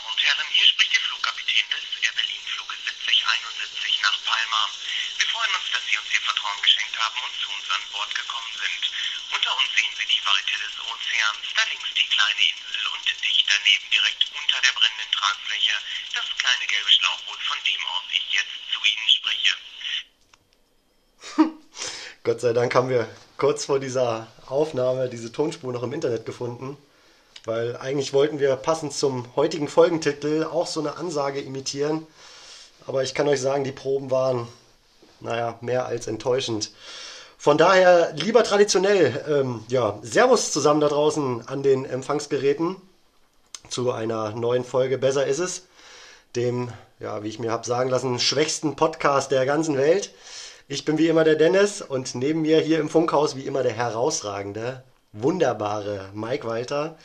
Damen und Herren, hier spricht Ihr Flugkapitän des Air Berlin Fluges 7071 nach Palma. Wir freuen uns, dass Sie uns Ihr Vertrauen geschenkt haben und zu uns an Bord gekommen sind. Unter uns sehen Sie die Weite des Ozeans, da links die kleine Insel und dicht daneben direkt unter der brennenden Tragfläche das kleine gelbe Schlauchboot, von dem aus ich jetzt zu Ihnen spreche. Gott sei Dank haben wir kurz vor dieser Aufnahme diese Tonspur noch im Internet gefunden, weil eigentlich wollten wir passend zum heutigen Folgentitel auch so eine Ansage imitieren. Aber ich kann euch sagen, die Proben waren, naja, mehr als enttäuschend. Von daher lieber traditionell, ähm, ja, Servus zusammen da draußen an den Empfangsgeräten zu einer neuen Folge Besser ist es, dem, ja, wie ich mir habe sagen lassen, schwächsten Podcast der ganzen Welt. Ich bin wie immer der Dennis und neben mir hier im Funkhaus wie immer der herausragende, wunderbare Mike Walter.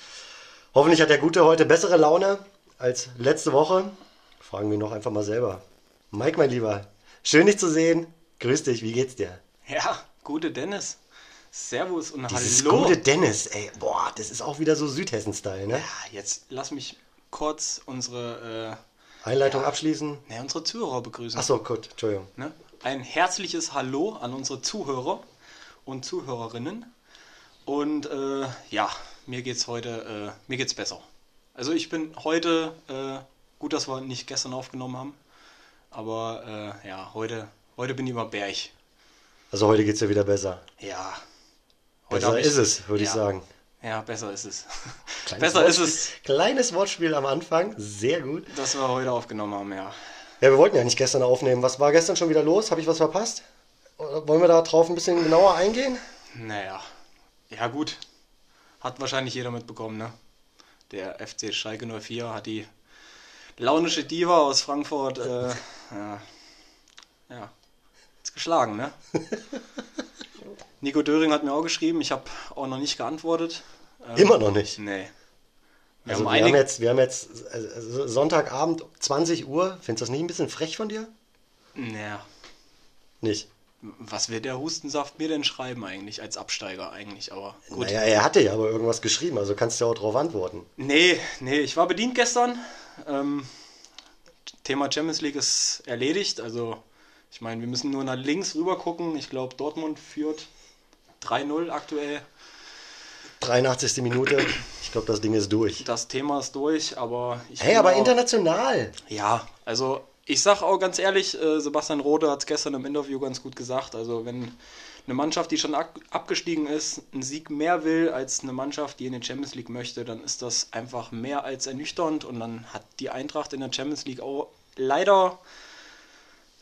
Hoffentlich hat der Gute heute bessere Laune als letzte Woche. Fragen wir noch einfach mal selber. Mike, mein Lieber, schön dich zu sehen. Grüß dich, wie geht's dir? Ja, gute Dennis. Servus und Dieses hallo. gute Dennis, ey, boah, das ist auch wieder so Südhessen-Style, ne? Ja, jetzt lass mich kurz unsere, Einleitung abschließen. äh, ne, unsere Zuhörer begrüßen. Achso, gut, Entschuldigung. Ne? Ein herzliches Hallo an unsere Zuhörer und Zuhörerinnen. Und äh, ja, mir geht's heute, äh, mir geht's besser. Also ich bin heute, äh, gut, dass wir nicht gestern aufgenommen haben, aber äh, ja, heute, heute bin ich immer Berg. Also heute geht's dir wieder besser. Ja. Besser hab ich- ist es, würde ich ja. sagen. Ja, besser ist es. Kleines besser ist Wortspiel- es, Kleines Wortspiel am Anfang, sehr gut. dass wir heute aufgenommen haben, ja. Ja, wir wollten ja nicht gestern aufnehmen. Was war gestern schon wieder los? Habe ich was verpasst? Wollen wir da drauf ein bisschen genauer eingehen? Naja, ja gut. Hat wahrscheinlich jeder mitbekommen, ne? Der FC Schalke 04 hat die launische Diva aus Frankfurt, äh, ja, ja, ist geschlagen, ne? Nico Döring hat mir auch geschrieben, ich habe auch noch nicht geantwortet. Ähm, Immer noch nicht. Nee. Wir Also haben wir haben jetzt, wir haben jetzt äh, Sonntagabend 20 Uhr. Findest du das nicht ein bisschen frech von dir? naja, Nicht. Was will der Hustensaft mir denn schreiben eigentlich, als Absteiger eigentlich, aber gut. Naja, er hatte ja aber irgendwas geschrieben, also kannst du ja auch drauf antworten. Nee, nee, ich war bedient gestern. Ähm, Thema Champions League ist erledigt. Also, ich meine, wir müssen nur nach links rüber gucken. Ich glaube, Dortmund führt 3-0 aktuell. 83. Minute. Ich glaube, das Ding ist durch. Das Thema ist durch, aber ich Hey, aber auch- international. Ja, also ich sag auch ganz ehrlich, äh, Sebastian Rode hat es gestern im Interview ganz gut gesagt. Also wenn eine Mannschaft, die schon ab- abgestiegen ist, einen Sieg mehr will als eine Mannschaft, die in die Champions League möchte, dann ist das einfach mehr als ernüchternd und dann hat die Eintracht in der Champions League auch leider,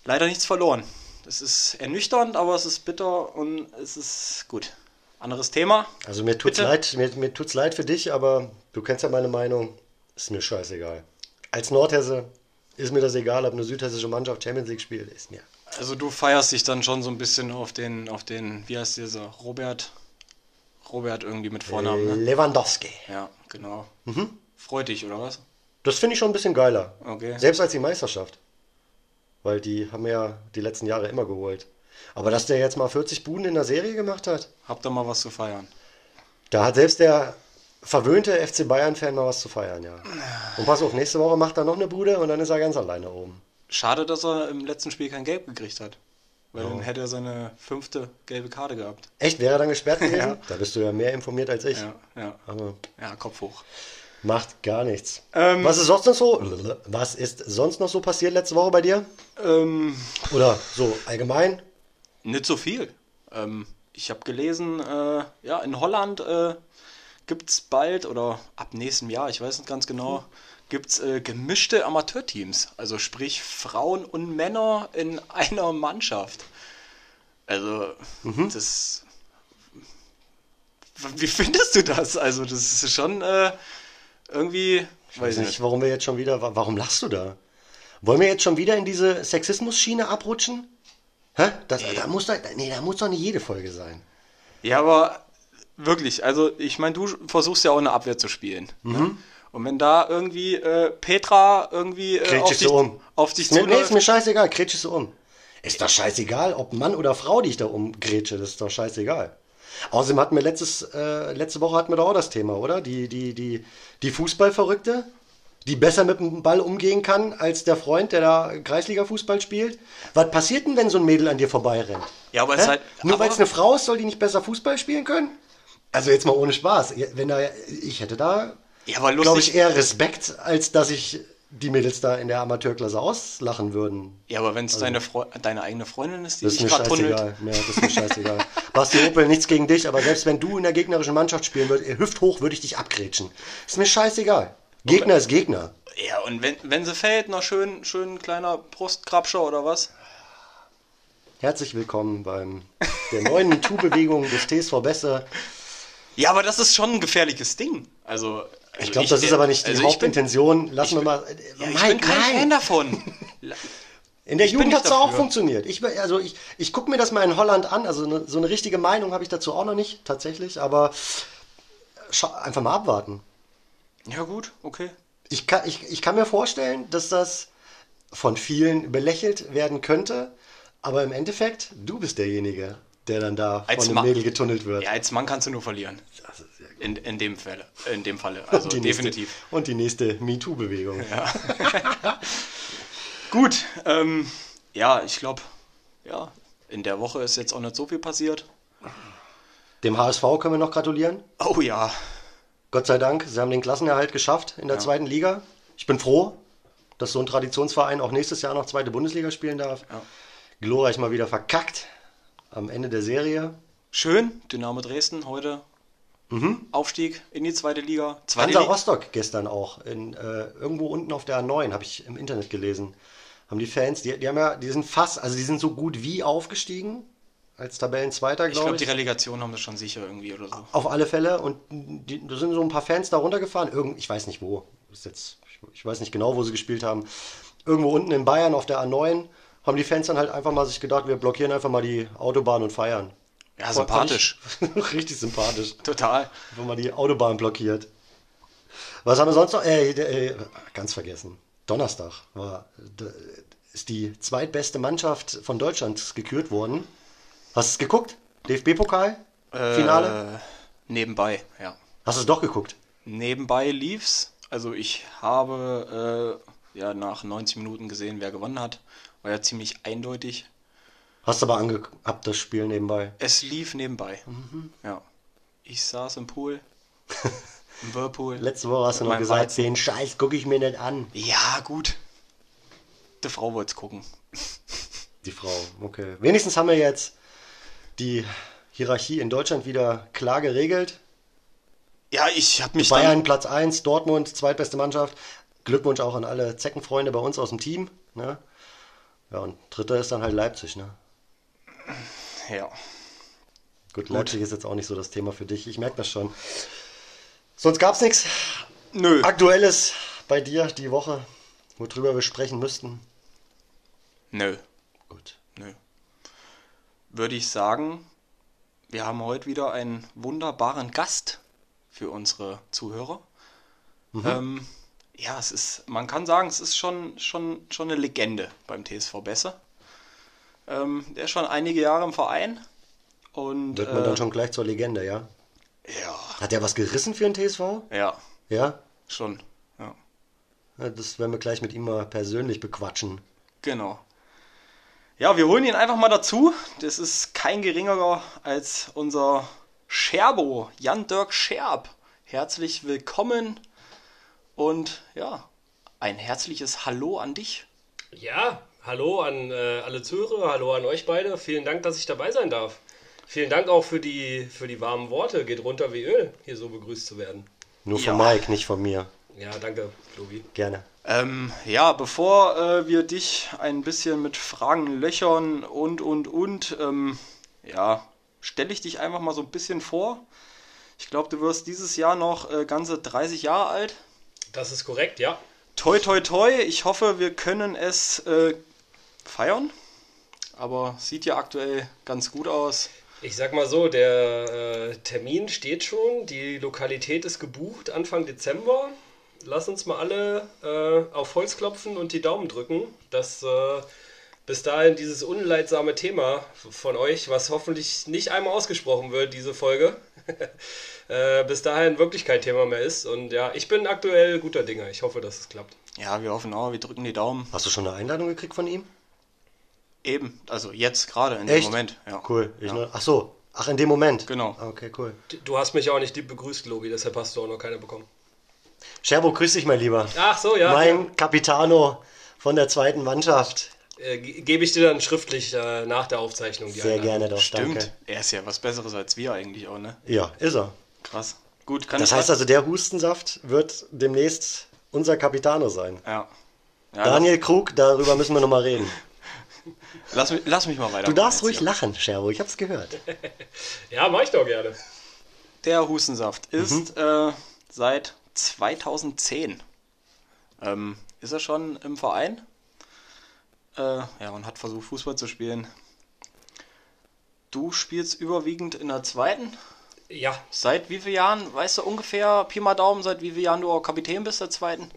leider nichts verloren. Das ist ernüchternd, aber es ist bitter und es ist gut. Anderes Thema. Also mir tut's Bitte? leid, mir, mir tut's leid für dich, aber du kennst ja meine Meinung. Ist mir scheißegal. Als Nordhesse ist mir das egal, ob eine südhessische Mannschaft Champions League spielt. Ist mir. Also du feierst dich dann schon so ein bisschen auf den, auf den, wie heißt dieser, Robert, Robert irgendwie mit Vornamen, ne? Lewandowski. Ja, genau. Mhm. Freut dich, oder was? Das finde ich schon ein bisschen geiler. Okay. Selbst als die Meisterschaft. Weil die haben ja die letzten Jahre immer geholt. Aber dass der jetzt mal 40 Buden in der Serie gemacht hat, Habt ihr mal was zu feiern? da hat selbst der verwöhnte FC Bayern-Fan mal was zu feiern, ja. Und pass auf, nächste Woche macht er noch eine Bude und dann ist er ganz alleine oben. Schade, dass er im letzten Spiel kein Gelb gekriegt hat. Weil dann hätte er seine fünfte gelbe Karte gehabt. Echt, wäre er dann gesperrt gewesen? Ja. Da bist du ja mehr informiert als ich. Ja, ja. Aber Ja, Kopf hoch. macht gar nichts. Ähm, was ist sonst noch so? Was ist sonst noch so passiert letzte Woche bei dir? Ähm, Oder so allgemein? nicht so viel. Ähm, ich habe gelesen, äh, ja, in Holland äh, gibt es bald, oder ab nächstem Jahr, ich weiß nicht ganz genau, gibt es äh, gemischte Amateurteams. Also sprich Frauen und Männer in einer Mannschaft. Also, das. Wie findest du das? Also, das ist schon äh, irgendwie. Ich weiß nicht, warum wir jetzt schon wieder. wa- Warum lachst du da? Wollen wir jetzt schon wieder in diese Sexismus-Schiene abrutschen? Hä? Das, da, muss doch, nee, da muss doch nicht jede Folge sein. Ja, aber wirklich, also ich meine, du versuchst ja auch eine Abwehr zu spielen. Mhm. Ne? Und wenn da irgendwie äh, Petra irgendwie äh, auf, dich, du um. auf dich Nee, nee, ist zuläuft. mir scheißegal, grätschst du um. Ist doch scheißegal, ob Mann oder Frau dich da umgrätsche, das ist doch scheißegal. Außerdem hatten wir letztes, äh, letzte Woche hatten wir doch auch das Thema, oder? Die, die, die, die Fußballverrückte, die besser mit dem Ball umgehen kann als der Freund, der da Kreisliga-Fußball spielt? Was passiert denn, wenn so ein Mädel an dir vorbeirennt? Ja, aber es Hä? halt. Nur weil es eine Frau ist, soll die nicht besser Fußball spielen können? Also jetzt mal ohne Spaß. Wenn da, ich hätte da, Ja, glaube ich, eher Respekt, als dass ich die Mädels da in der Amateurklasse auslachen würden. ja, aber wenn es deine, Freu deine eigene Freundin ist, die Das ist dich mir gerade tunnelt. scheißegal. Ja, das ist mir scheißegal. Basti Opel, nichts gegen dich, aber selbst wenn du in der gegnerischen Mannschaft spielen würdest, hüfthoch würde ich dich abgrätschen. Ist mir scheißegal. Gegner ist Gegner. Ja, und wenn, wenn sie fällt, noch schön, schön kleiner Brustkrabscher oder was? Herzlich willkommen beim der neuen MeToo-Bewegung des TSV Besse. Ja, aber das ist schon ein gefährliches Ding. Also. Ich glaube, das ist aber nicht die also ich bin, Hauptintention. Lassen wir mal. ja, ich Nein, bin kein nein. Fan davon. In der Ich Jugend hat es auch funktioniert. Ich, also ich, ich gucke mir das mal in Holland an. Also eine, so eine richtige Meinung habe ich dazu auch noch nicht, tatsächlich. Aber einfach mal abwarten. ja, gut, okay. Ich kann, ich, ich kann mir vorstellen, dass das von vielen belächelt werden könnte. Aber im Endeffekt, du bist derjenige, der dann da Als von Mann. Mädel getunnelt wird. Ja, als Mann kannst du nur verlieren. In, in dem Falle. In dem Falle. Also die definitiv. Nächste, und die nächste MeToo-Bewegung. Gut, ähm, ja, ich glaube, ja, in der Woche ist jetzt auch nicht so viel passiert. Dem HSV können wir noch gratulieren. Oh ja, Gott sei Dank, sie haben den Klassenerhalt geschafft in der zweiten Liga. Ich bin froh, dass so ein Traditionsverein auch nächstes Jahr noch zweite Bundesliga spielen darf. Ja. Glorreich mal wieder verkackt am Ende der Serie. schön. Dynamo Dresden heute. Aufstieg in die zweite Liga. Zweite Hansa. Rostock gestern auch. In, äh, irgendwo unten auf der A9, habe ich im Internet gelesen. Haben die Fans, die, die haben ja, die sind fast, also die sind so gut wie aufgestiegen. Als Tabellenzweiter, Ich glaube glaube, ich. die Relegation haben das schon sicher irgendwie oder so. Auf alle Fälle. Und die, da sind so ein paar Fans da runtergefahren. Irgend, ich weiß nicht wo. Ist jetzt, ich, ich weiß nicht genau, wo sie gespielt haben. Irgendwo unten in Bayern auf der A9 haben die Fans dann halt einfach mal sich gedacht, wir blockieren einfach mal die Autobahn und feiern. Ja, Fand sympathisch. ich- Richtig sympathisch. Total. Einfach mal die Autobahn blockiert. Was haben wir sonst noch? Äh, äh, ganz vergessen. Donnerstag war, ist die zweitbeste Mannschaft von Deutschland gekürt worden. Hast du es geguckt? DFB-Pokal? Finale? Äh, nebenbei, ja. Hast du es doch geguckt? Nebenbei lief's. Also ich habe äh, ja nach 90 Minuten gesehen, wer gewonnen hat. War ja ziemlich eindeutig. Hast aber angehabt das Spiel nebenbei. Es lief nebenbei. Mhm. Ja. Ich saß im Pool. Im Whirlpool. Letzte Woche hast du noch gesagt, Weizen. den Scheiß gucke ich mir nicht an. Ja, gut. Die Frau wollte gucken. Die Frau, okay. Wenigstens haben wir jetzt die Hierarchie in Deutschland wieder klar geregelt. Ja, ich habe mich Bayern Platz 1, Dortmund zweitbeste Mannschaft. Glückwunsch auch an alle Zeckenfreunde bei uns aus dem Team. Ne? Ja, und dritter ist dann halt Leipzig. Ne? Ja. Gut, Leipzig ist jetzt auch nicht so das Thema für dich. Ich merke das schon. Sonst gab es nichts Nö. Aktuelles bei dir die Woche, worüber wir sprechen müssten. Nö. Gut. Nö. Würde ich sagen, wir haben heute wieder einen wunderbaren Gast für unsere Zuhörer. Ähm, ja, es ist, man kann sagen, es ist schon, schon, schon eine Legende beim TSV Besse. Ähm, der ist schon einige Jahre im Verein. Und Wird man äh, dann schon gleich zur Legende, ja? ja, Hat der was gerissen für den TSV? ja, Ja? schon. Ja, Ja, Das werden wir gleich mit ihm mal persönlich bequatschen. genau. Ja, wir holen ihn einfach mal dazu. Das ist kein geringerer als unser Scherbo, Jan-Dirk Scherb. Herzlich willkommen und ja, ein herzliches Hallo an dich. Ja, hallo an äh, alle Zuhörer, hallo an euch beide. Vielen Dank, dass ich dabei sein darf. Vielen Dank auch für die, für die warmen Worte. Geht runter wie Öl, hier so begrüßt zu werden. Nur Ja. von Mike, nicht von mir. Ja, danke, Lobi. Gerne. Ähm, ja, bevor äh, wir dich ein bisschen mit Fragen löchern und, und, und, ähm, ja, stelle ich dich einfach mal so ein bisschen vor. Ich glaube, du wirst dieses Jahr noch äh, ganze 30 Jahre alt. Das ist korrekt, ja. Toi, toi, toi. Ich hoffe, wir können es äh, feiern. Aber sieht ja aktuell ganz gut aus. Ich sag mal so, der äh, Termin steht schon, die Lokalität ist gebucht, Anfang Dezember. Lass uns mal alle äh, auf Holz klopfen und die Daumen drücken, dass äh, bis dahin dieses unleidsame Thema von euch, was hoffentlich nicht einmal ausgesprochen wird, diese Folge, äh, bis dahin wirklich kein Thema mehr ist. Und ja, ich bin aktuell guter Dinge. Ich hoffe, dass es klappt. Ja, wir hoffen auch, wir drücken die Daumen. Hast du schon eine Einladung gekriegt von ihm? Eben, also jetzt gerade in dem Echt? Moment. Ja. Cool. Ich Ja. nur, ach so. Ach, in dem Moment. Genau. Okay, cool. Du hast mich auch nicht lieb begrüßt, Lobi, deshalb hast du auch noch keine bekommen. Scherbo, grüß dich, mein Lieber. Ach so, ja. mein Capitano von der zweiten Mannschaft. Äh, ge- Gebe ich dir dann schriftlich äh, nach der Aufzeichnung die Sehr Einladung. gerne doch, Stimmt. danke. Er ist ja was Besseres als wir eigentlich auch, ne? Ja, ist er. Krass. Gut, kann Das heißt also, der Hustensaft wird demnächst unser Capitano sein. Ja. ja Daniel Krug, darüber müssen wir nochmal reden. Lass, mich- lass mich mal weiter. Du darfst ruhig lachen, Scherbo, ich hab's gehört. Ja, mach ich doch gerne. Der Hustensaft Mhm. ist äh, seit 2010. Ähm, ist er schon im Verein? Äh, ja, und hat versucht, Fußball zu spielen. Du spielst überwiegend in der zweiten. Ja, Seit wie vielen Jahren, weißt du ungefähr, Pi mal Daumen, seit wie vielen Jahren du auch Kapitän bist der zweiten?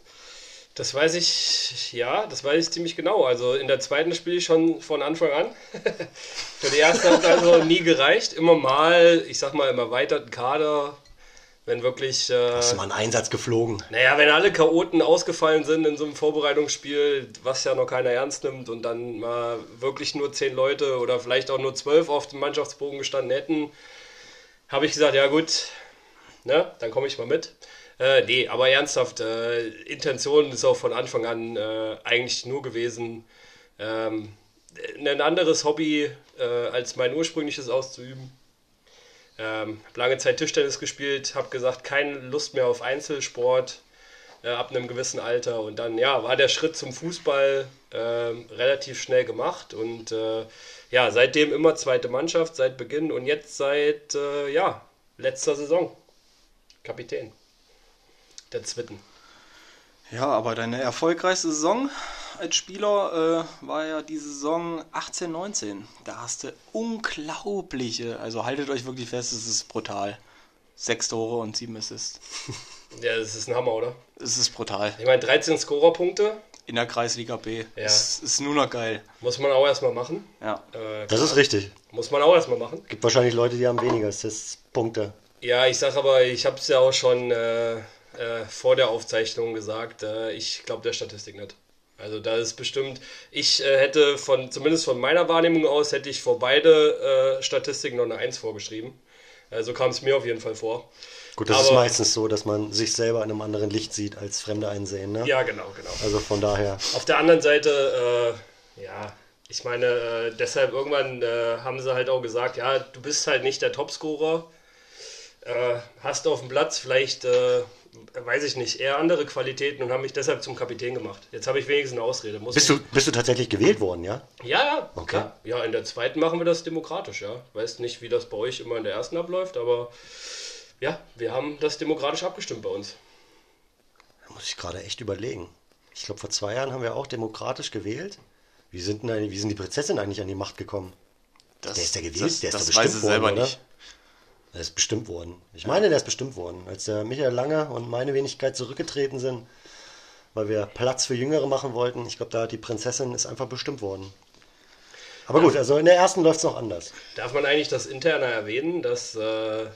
das weiß ich, ja, das weiß ich ziemlich genau. Also in der zweiten spiele ich schon von Anfang an. Für die erste hat also nie gereicht. Immer mal, ich sag mal, im erweiterten Kader, wenn wirklich. Äh, Hast du mal einen Einsatz geflogen? Naja, wenn alle Chaoten ausgefallen sind in so einem Vorbereitungsspiel, was ja noch keiner ernst nimmt und dann mal wirklich nur zehn Leute oder vielleicht auch nur zwölf auf dem Mannschaftsbogen gestanden hätten, habe ich gesagt, ja gut, ne, dann komme ich mal mit. Äh, nee, aber ernsthaft, äh, Intention ist auch von Anfang an äh, eigentlich nur gewesen, ähm, ein anderes Hobby äh, als mein ursprüngliches auszuüben. Ähm, hab lange Zeit Tischtennis gespielt, habe gesagt, keine Lust mehr auf Einzelsport äh, ab einem gewissen Alter. Und dann ja, war der Schritt zum Fußball ähm, relativ schnell gemacht. Und äh, ja, seitdem immer zweite Mannschaft, seit Beginn und jetzt seit äh, ja, letzter Saison. Kapitän. Der Zwitten. Ja, aber deine erfolgreichste Saison als Spieler äh, war ja die Saison 18, 19. Da hast du unglaubliche, also haltet euch wirklich fest, es ist brutal. Sechs Tore und sieben Assists. Ja, das ist ein Hammer, oder? Es ist brutal. Ich meine, 13 Scorerpunkte In der Kreisliga B. Ja. Es ist nur noch geil. muss man auch erstmal machen. Ja. Äh, Das ist richtig. muss man auch erstmal machen. Gibt wahrscheinlich Leute, die haben weniger Assists-Punkte. Ja, ich sag aber, ich habe es ja auch schon äh, äh, vor der Aufzeichnung gesagt, äh, ich glaube der Statistik nicht. Also da ist bestimmt, ich äh, hätte von, zumindest von meiner Wahrnehmung aus, hätte ich vor beide äh, Statistiken noch eine 1 vorgeschrieben. Äh, so kam es mir auf jeden Fall vor. Gut, das ist Aber- meistens so, dass man sich selber in einem anderen Licht sieht, als Fremde einsehen. Ne? Ja, genau, genau. Also von daher. Auf der anderen Seite, äh, ja, ich meine, äh, deshalb irgendwann äh, haben sie halt auch gesagt, ja, du bist halt nicht der Topscorer, äh, hast auf dem Platz vielleicht, äh, weiß ich nicht, eher andere Qualitäten und haben mich deshalb zum Kapitän gemacht. Jetzt habe ich wenigstens eine Ausrede. Muss Bist du, bist du tatsächlich gewählt worden, ja? Ja, ja, Okay. klar. Ja, in der zweiten machen wir das demokratisch, ja. Weiß nicht, wie das bei euch immer in der ersten abläuft, aber ja, wir haben das demokratisch abgestimmt bei uns. Da muss ich gerade echt überlegen. Ich glaube, vor zwei Jahren haben wir auch demokratisch gewählt. Wie sind, denn, wie sind die Prinzessin eigentlich an die Macht gekommen? Das, Der ist ja gewählt, das, der ist das doch weiß bestimmt ich selber worden, nicht. Der ist bestimmt worden. Ich meine, der ist bestimmt worden. Als der Michael Lange und meine Wenigkeit zurückgetreten sind, weil wir Platz für Jüngere machen wollten, ich glaube, da hat die Prinzessin ist einfach bestimmt worden. Aber gut, also in der ersten läuft es noch anders. Darf man eigentlich das Interne erwähnen, dass äh,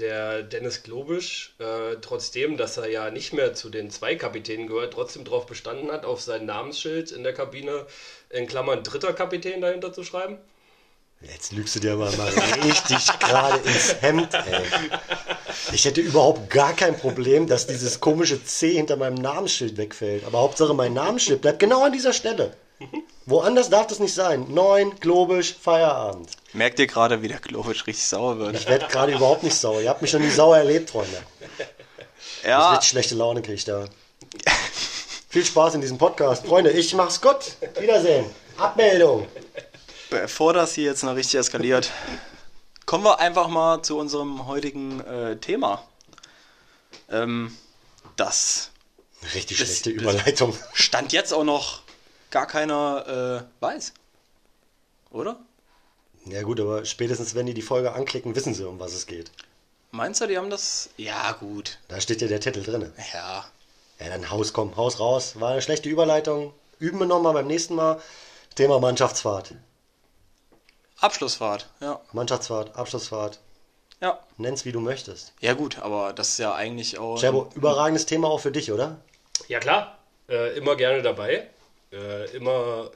der Dennis Globisch, äh, trotzdem, dass er ja nicht mehr zu den zwei Kapitänen gehört, trotzdem darauf bestanden hat, auf sein Namensschild in der Kabine in Klammern dritter Kapitän dahinter zu schreiben? Jetzt lügst du dir aber mal richtig gerade ins Hemd, ey. Ich hätte überhaupt gar kein Problem, dass dieses komische C hinter meinem Namensschild wegfällt. Aber Hauptsache mein Namensschild bleibt genau an dieser Stelle. Woanders darf das nicht sein. Neun, globisch, Feierabend. Merkt ihr gerade, wie der Klovic richtig sauer wird? Ich werde gerade überhaupt nicht sauer. Ihr habt mich noch nie sauer erlebt, Freunde. Ich Ja, richtig schlechte Laune kriege ich da. Viel Spaß in diesem Podcast. Freunde, ich mach's gut. Wiedersehen. Abmeldung. bevor das hier jetzt noch richtig eskaliert, kommen wir einfach mal zu unserem heutigen äh, Thema. Ähm, das Richtig schlechte das- Überleitung. Stand jetzt auch noch gar keiner äh, weiß. Oder? Ja gut, aber spätestens wenn die die Folge anklicken, wissen sie, um was es geht. Meinst du, die haben das? Ja, gut. Da steht ja der Titel drin. Ja. Ja, dann Haus, komm, Haus raus. War eine schlechte Überleitung. Üben wir nochmal beim nächsten Mal. Thema Mannschaftsfahrt. Abschlussfahrt, ja. Mannschaftsfahrt, Abschlussfahrt. Ja. Nenn's wie du möchtest. Ja gut, aber das ist ja eigentlich auch... Scherbo, überragendes Thema auch für dich, oder? Ja klar, äh, immer gerne dabei. Äh, immer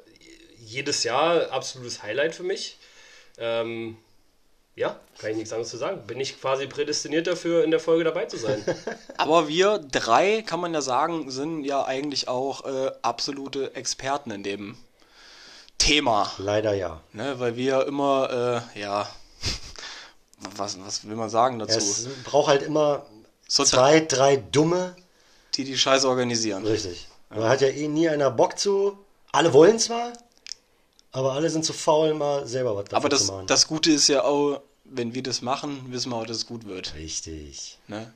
jedes Jahr absolutes Highlight für mich. Ähm, ja, kann ich nichts anderes zu sagen. Bin ich quasi prädestiniert dafür, in der Folge dabei zu sein. Aber wir drei, kann man ja sagen, sind ja eigentlich auch äh, absolute Experten in dem Thema. Leider ja. Ne? Weil wir immer, äh, ja, was, was will man sagen dazu? Es braucht halt immer So zwei, drei Dumme. die die Scheiße organisieren. Richtig. Da hat ja eh nie einer Bock zu. Alle wollen zwar, aber alle sind zu faul, mal selber was dafür Aber zu das, machen. das Gute ist ja auch, wenn wir das machen, wissen wir auch, dass es gut wird. Richtig. Ne?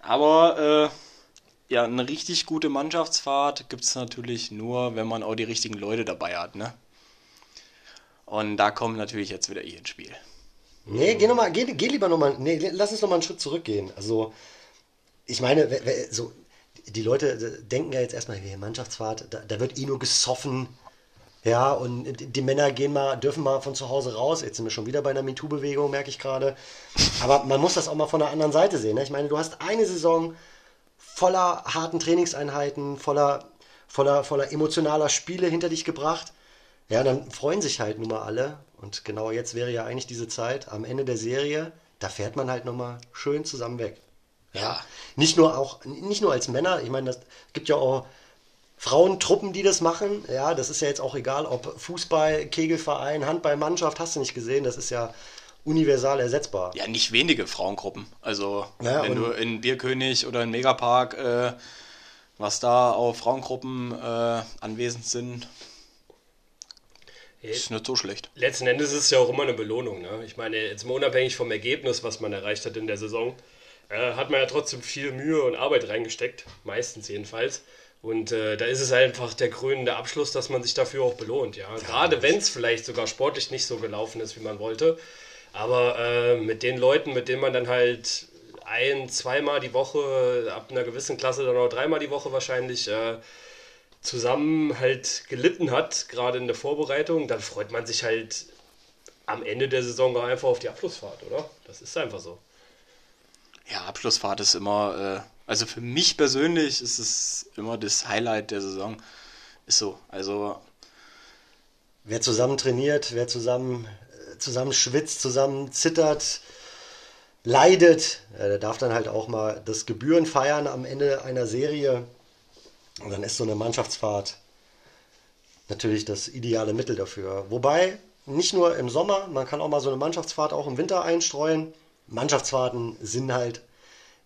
Aber äh, ja, eine richtig gute Mannschaftsfahrt gibt es natürlich nur, wenn man auch die richtigen Leute dabei hat. Ne? Und da kommt natürlich jetzt wieder ich ins Spiel. Nee, geh, noch mal, geh, geh lieber nochmal, nee, lass uns nochmal einen Schritt zurückgehen. Also, ich meine, so, die Leute äh, denken ja jetzt erstmal, hey, Mannschaftsfahrt, da, da wird eh nur gesoffen. Ja, und die Männer gehen mal, dürfen mal von zu Hause raus. Jetzt sind wir schon wieder bei einer MeToo-Bewegung, merke ich gerade. Aber man muss das auch mal von der anderen Seite sehen. Ne? Ich meine, du hast eine Saison voller harten Trainingseinheiten, voller, voller, voller emotionaler Spiele hinter dich gebracht. Ja, dann freuen sich halt nun mal alle. Und genau jetzt wäre ja eigentlich diese Zeit am Ende der Serie, da fährt man halt nochmal schön zusammen weg. Ja. Nicht nur auch, nicht nur als Männer, ich meine, das gibt ja auch Frauentruppen, die das machen. Ja, das ist ja jetzt auch egal, ob Fußball, Kegelverein, Handballmannschaft, hast du nicht gesehen, das ist ja universal ersetzbar. Ja, nicht wenige Frauengruppen. Also, Ja, wenn du in Bierkönig oder in Megapark, äh, was da auch Frauengruppen äh, anwesend sind, ist nicht so schlecht. Letzten Endes ist es ja auch immer eine Belohnung. Ne? Ich meine, jetzt mal unabhängig vom Ergebnis, was man erreicht hat in der Saison, äh, hat man ja trotzdem viel Mühe und Arbeit reingesteckt, meistens jedenfalls. Und äh, da ist es einfach der krönende Abschluss, dass man sich dafür auch belohnt. Ja? Gerade wenn es vielleicht sogar sportlich nicht so gelaufen ist, wie man wollte. Aber äh, mit den Leuten, mit denen man dann halt ein, zweimal die Woche, ab einer gewissen Klasse dann auch dreimal die Woche wahrscheinlich äh, zusammen halt gelitten hat, gerade in der Vorbereitung, dann freut man sich halt am Ende der Saison einfach auf die Abschlussfahrt, oder? Das ist einfach so. Ja, Abschlussfahrt ist immer, äh, also für mich persönlich ist es immer das Highlight der Saison. Ist so. Also, Wer zusammen trainiert, wer zusammen, äh, zusammen schwitzt, zusammen zittert, leidet, äh, der darf dann halt auch mal das Gebühren feiern am Ende einer Serie. Und dann ist so eine Mannschaftsfahrt natürlich das ideale Mittel dafür. Wobei, nicht nur im Sommer, man kann auch mal so eine Mannschaftsfahrt auch im Winter einstreuen. Mannschaftsfahrten sind halt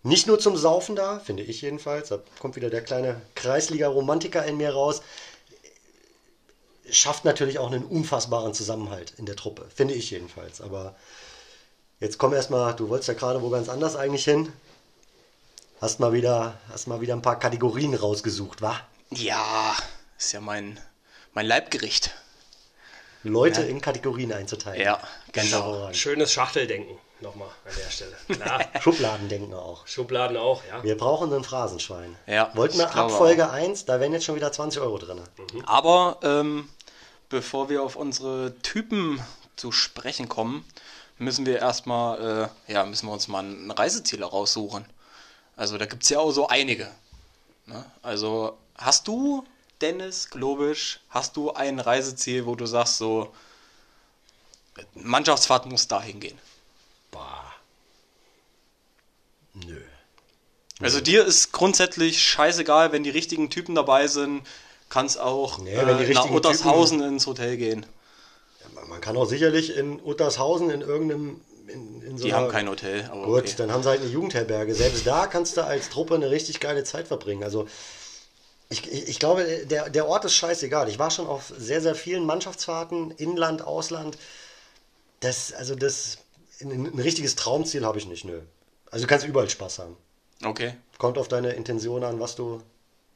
nicht nur zum Saufen da, finde ich jedenfalls. Da kommt wieder der kleine Kreisliga-Romantiker in mir raus schafft natürlich auch einen unfassbaren Zusammenhalt in der Truppe, finde ich jedenfalls. Aber jetzt komm erstmal, du wolltest ja gerade wo ganz anders eigentlich hin. Hast mal wieder, hast mal wieder ein paar Kategorien rausgesucht, wa? ja, ist ja mein, mein Leibgericht. Leute Ja. in Kategorien einzuteilen. Ja, Ganz genau. Schönes Schachteldenken nochmal an der Stelle. Klar, Schubladendenken auch. Schubladen auch, ja. Wir brauchen ein Phrasenschwein. Ja, Wollten wir ab Folge 1, da wären jetzt schon wieder 20 Euro drin. Aber ähm, bevor wir auf unsere Typen zu sprechen kommen, müssen wir erstmal, äh, ja, müssen wir uns mal ein Reiseziel raussuchen. Also da gibt es ja auch so einige. Ne? Also hast du, Dennis Globisch, hast du ein Reiseziel, wo du sagst, so Mannschaftsfahrt muss dahin gehen? Boah. Nö. Also dir ist grundsätzlich scheißegal, wenn die richtigen Typen dabei sind, kannst auch Nee, wenn die äh, nach Uttershausen ins Hotel gehen. Man kann auch sicherlich in Uttershausen in irgendeinem. In, in so Die haben kein Hotel, aber Gut, okay. dann haben sie halt eine Jugendherberge. Selbst da kannst du als Truppe eine richtig geile Zeit verbringen. Also ich, ich, ich glaube, der, der Ort ist scheißegal. Ich war schon auf sehr, sehr vielen Mannschaftsfahrten, Inland, Ausland. Das, also das, ein, ein richtiges Traumziel habe ich nicht, nö. Also du kannst überall Spaß haben. Okay. Kommt auf deine Intention an, was du.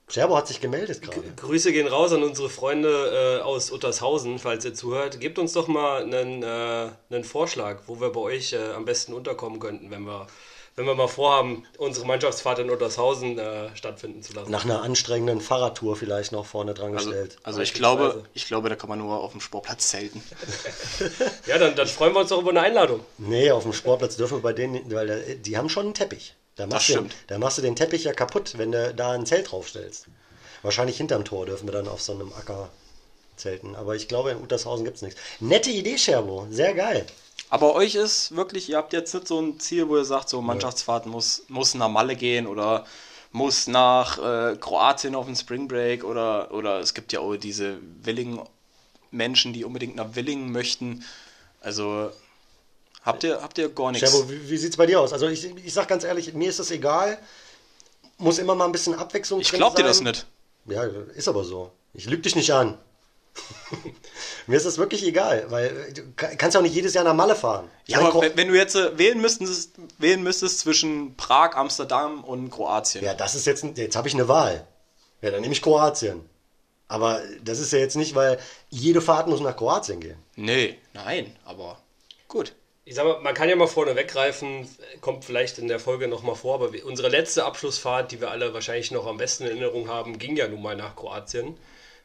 Scherbo hat sich gemeldet gerade. Grüße gehen raus an unsere Freunde äh, aus Uttershausen, falls ihr zuhört. Gebt uns doch mal einen, äh, einen Vorschlag, wo wir bei euch äh, am besten unterkommen könnten, wenn wir wenn wir mal vorhaben, unsere Mannschaftsfahrt in Untershausen äh, stattfinden zu lassen. Nach einer anstrengenden Fahrradtour vielleicht noch vorne dran Also, gestellt. also ich glaube, ich glaube, da kann man nur auf dem Sportplatz zelten. Ja, dann, dann freuen wir uns doch über eine Einladung. Nee, auf dem Sportplatz dürfen wir bei denen, weil die haben schon einen Teppich. Da machst, du, stimmt. da machst du den Teppich ja kaputt, wenn du da ein Zelt draufstellst. Wahrscheinlich hinterm Tor dürfen wir dann auf so einem Acker zelten. Aber ich glaube, in Utershausen gibt es nichts. Nette Idee, Scherbo. Sehr geil. Aber euch ist wirklich, ihr habt jetzt nicht so ein Ziel, wo ihr sagt, so Mannschaftsfahrt muss, muss nach Malle gehen oder muss nach äh, Kroatien auf den Spring Break oder, oder es gibt ja auch diese willigen Menschen, die unbedingt nach Willingen möchten. Also habt ihr, habt ihr gar nichts. Scherbo, wie, wie sieht es bei dir aus? Also ich, ich sag ganz ehrlich, mir ist das egal. Muss immer mal ein bisschen Abwechslung Ich glaub dir sein. das nicht. Ja, ist aber so. Ich lüge dich nicht an. Mir ist das wirklich egal, weil du ka- kannst ja auch nicht jedes Jahr nach Malle fahren. Ich Ja, aber wenn, du jetzt äh, wählen müsstest, wählen müsstest zwischen Prag, Amsterdam und Kroatien. ja, das ist jetzt, jetzt habe ich eine Wahl. Ja, dann nehme ich Kroatien. Aber das ist ja jetzt nicht, weil jede Fahrt muss nach Kroatien gehen. Nee, nein, aber gut. Ich sag mal, man kann ja mal vorne weggreifen, kommt vielleicht in der Folge nochmal vor, aber unsere letzte Abschlussfahrt, die wir alle wahrscheinlich noch am besten in Erinnerung haben, ging ja nun mal nach Kroatien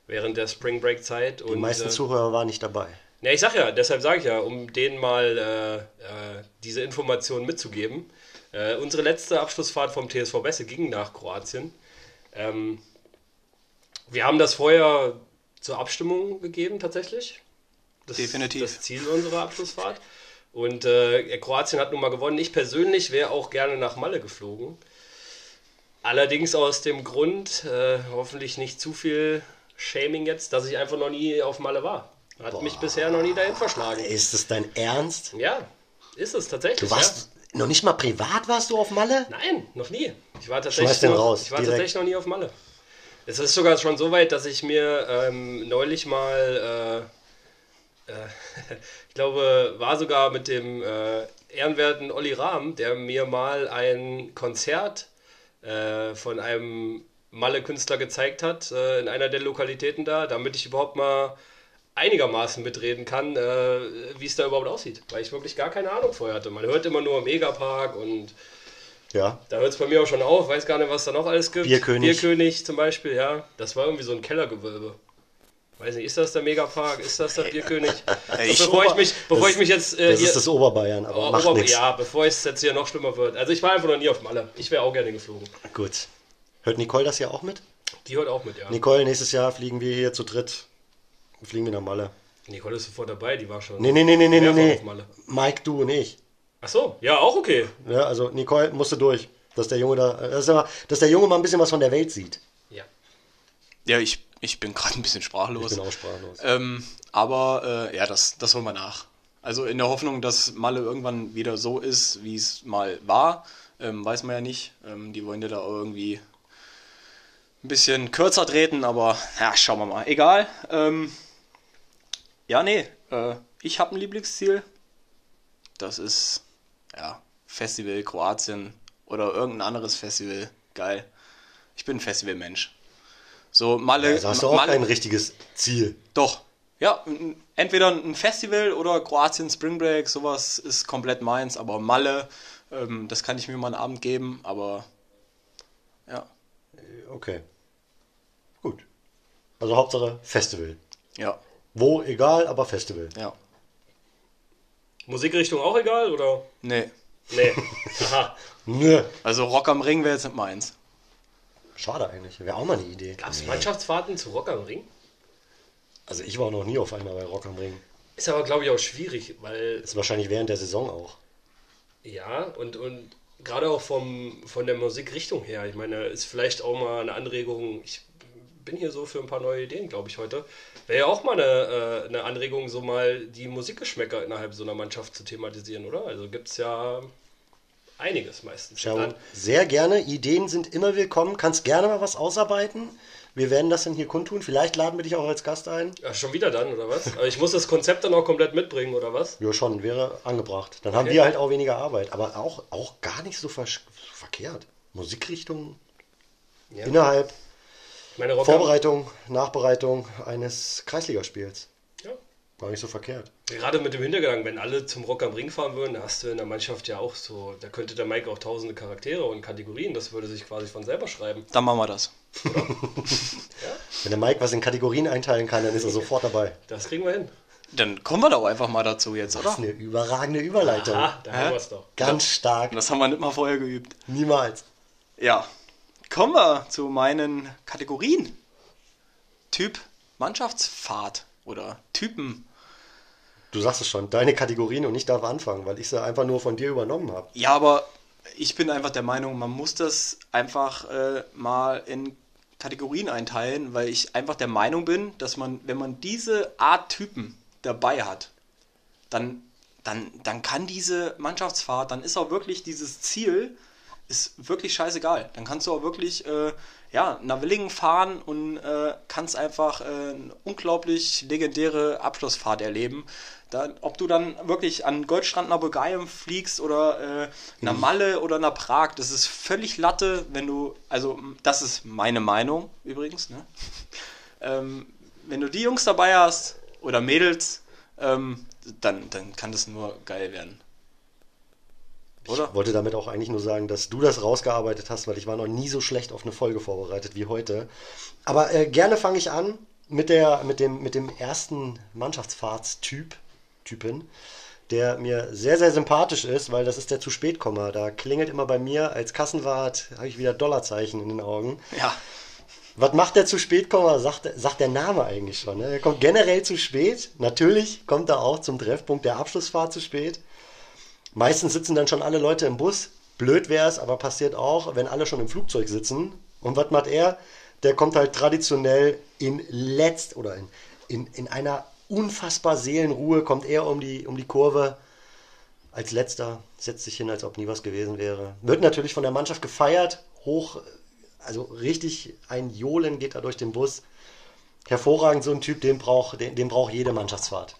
während der Spring Break Zeit. Die meisten äh, Zuhörer waren nicht dabei. Ja, ich sag ja, deshalb sage ich ja, um denen mal äh, äh, diese Informationen mitzugeben. Äh, unsere letzte Abschlussfahrt vom TSV Besse ging nach Kroatien. Ähm, wir haben das vorher zur Abstimmung gegeben, tatsächlich. Das, Definitiv. Das Ziel unserer Abschlussfahrt. Und äh, Kroatien hat nun mal gewonnen. Ich persönlich wäre auch gerne nach Malle geflogen. Allerdings aus dem Grund, äh, hoffentlich nicht zu viel Shaming jetzt, dass ich einfach noch nie auf Malle war. Hat mich bisher noch nie dahin verschlagen. Ist es dein Ernst? Ja, ist es tatsächlich. Du warst noch nicht mal privat warst du auf Malle? Ja. Nein, noch nie. Ich war tatsächlich, den noch, raus, ich war direkt. tatsächlich noch nie auf Malle. Es ist sogar schon so weit, dass ich mir ähm, neulich mal, äh, äh, ich glaube, war sogar mit dem äh, ehrenwerten Olli Rahm, der mir mal ein Konzert äh, von einem Malle-Künstler gezeigt hat, äh, in einer der Lokalitäten da, damit ich überhaupt mal einigermaßen mitreden kann, äh, wie es da überhaupt aussieht. Weil ich wirklich gar keine Ahnung vorher hatte. Man hört immer nur Megapark und Ja. da hört es bei mir auch schon auf, weiß gar nicht, was da noch alles gibt. Bierkönig. Bierkönig zum Beispiel, ja. Das war irgendwie so ein Kellergewölbe. Weiß nicht, ist das der Megapark? Ist das der Bierkönig? ich- bevor ich mich, bevor Das- ich mich jetzt äh, Das hier, ist das Oberbayern, aber Oh, macht Ober- ja, bevor es jetzt hier noch schlimmer wird. Also ich war einfach noch nie auf Malle. Ich wäre auch gerne geflogen. Gut. Hört Nicole das ja auch mit? Die hört auch mit, ja. Nicole, nächstes Jahr fliegen wir hier zu dritt. Fliegen wir nach Malle. Nicole ist sofort dabei, die war schon. Nee, nee, nee, nee, nee, nee. Mike, du und ich. Ach so, ja, auch okay. Ja, also Nicole musste durch. Dass der Junge da, dass der, dass der Junge mal ein bisschen was von der Welt sieht. Ja. Ja, ich, ich bin gerade ein bisschen Ich sprachlos. bin auch sprachlos. Ähm, aber äh, ja, das, das holen wir nach. Also in der Hoffnung, dass Malle irgendwann wieder so ist, wie es mal war, ähm, weiß man ja nicht. Ähm, die wollen ja da irgendwie ein bisschen kürzer treten, aber ja, schauen wir mal. Egal. Ähm, ja, nee, äh, ich habe ein Lieblingsziel. Das ist ja Festival Kroatien oder irgendein anderes Festival. Geil. Ich bin ein Festivalmensch. So Malle. Also hast du auch Malle, kein richtiges Ziel. doch. Ja, entweder ein Festival oder Kroatien Spring Break, sowas ist komplett meins, aber Malle, ähm, das kann ich mir mal einen Abend geben, aber ja, Okay. Also Hauptsache Festival. ja, Wo, egal, aber Festival. ja. Musikrichtung auch egal, oder? Nee. Nee. Aha. Nö. Also Rock am Ring wäre jetzt nicht meins. Schade eigentlich. Wäre auch mal eine Idee. Gab es Mannschaftsfahrten zu Rock am Ring? Also ich war noch nie auf einer bei Rock am Ring. Ist aber, glaube ich, auch schwierig, weil Ist wahrscheinlich während der Saison auch. Ja, und, und gerade auch vom, von der Musikrichtung her, ich meine, ist vielleicht auch mal eine Anregung, ich bin hier so für ein paar neue Ideen, glaube ich, heute. Wäre ja auch mal eine, äh, eine Anregung, so mal die Musikgeschmäcker innerhalb so einer Mannschaft zu thematisieren, oder? Also gibt es ja einiges meistens. Schau, Dann, sehr gerne. Ideen sind immer willkommen. Kannst gerne mal was ausarbeiten. Wir werden das dann hier kundtun. Vielleicht laden wir dich auch als Gast ein. ja, schon wieder dann, oder was? Aber ich muss das Konzept dann auch komplett mitbringen, oder was? Ja, schon, wäre angebracht. Dann haben Okay. wir halt auch weniger Arbeit. Aber auch, auch gar nicht so vers verkehrt. Musikrichtung Ja. innerhalb, Ich meine, Rock am, Vorbereitung, Nachbereitung eines Kreisligaspiels. ja. Gar nicht so verkehrt. Gerade mit dem Hintergedanken, wenn alle zum Rock am Ring fahren würden, hast du in der Mannschaft ja auch so, da könnte der Mike auch tausende Charaktere und Kategorien, das würde sich quasi von selber schreiben. Dann machen wir das. Wenn der Mike was in Kategorien einteilen kann, dann ist er sofort dabei. Das kriegen wir hin. Dann kommen wir doch einfach mal dazu jetzt, Das oder? ist eine überragende Überleitung. Ah, da Hä? haben wir es doch. Ganz stark. Das haben wir nicht mal vorher geübt. Niemals. Ja. Kommen wir zu meinen Kategorien. Typ Mannschaftsfahrt oder Typen. Du sagst es schon, deine Kategorien und ich darf anfangen, weil ich sie einfach nur von dir übernommen habe. Ja, aber ich bin einfach der Meinung, man muss das einfach äh, mal in Kategorien einteilen, weil ich einfach der Meinung bin, dass man, wenn man diese Art Typen dabei hat, dann, dann, dann kann diese Mannschaftsfahrt, dann ist auch wirklich dieses Ziel, ist wirklich scheißegal. Dann kannst du auch wirklich äh, ja, nach Willingen fahren und äh, kannst einfach äh, eine unglaublich legendäre Abschlussfahrt erleben. Dann, ob du dann wirklich an Goldstrand nach Bulgarien fliegst oder äh, nach Malle oder nach Prag, das ist völlig Latte, wenn du, also das ist meine Meinung übrigens, ne? ähm, wenn du die Jungs dabei hast oder Mädels, ähm, dann, dann kann das nur geil werden. Oder? Ich wollte damit auch eigentlich nur sagen, dass du das rausgearbeitet hast, weil ich war noch nie so schlecht auf eine Folge vorbereitet wie heute. Aber äh, gerne fange ich an mit, der, mit, dem, mit dem ersten Mannschaftsfahrtstyp, Typen, der mir sehr, sehr sympathisch ist, weil das ist der zu spät Komma. Da klingelt immer bei mir als Kassenwart, habe ich wieder Dollarzeichen in den Augen. Ja. Was macht der zu spät Komma? Sagt, sagt der Name eigentlich schon. Ne? Er kommt generell zu spät. Natürlich kommt er auch zum Treffpunkt der Abschlussfahrt zu spät. Meistens sitzen dann schon alle Leute im Bus. Blöd wäre es, aber passiert auch, wenn alle schon im Flugzeug sitzen. Und was macht er? Der kommt halt traditionell in letzt oder in, in, in einer unfassbar Seelenruhe, kommt er um die, um die Kurve als letzter, setzt sich hin, als ob nie was gewesen wäre. Wird natürlich von der Mannschaft gefeiert, hoch, also richtig ein Johlen geht da durch den Bus. Hervorragend, so ein Typ, den braucht den, den braucht jede Mannschaftsfahrt.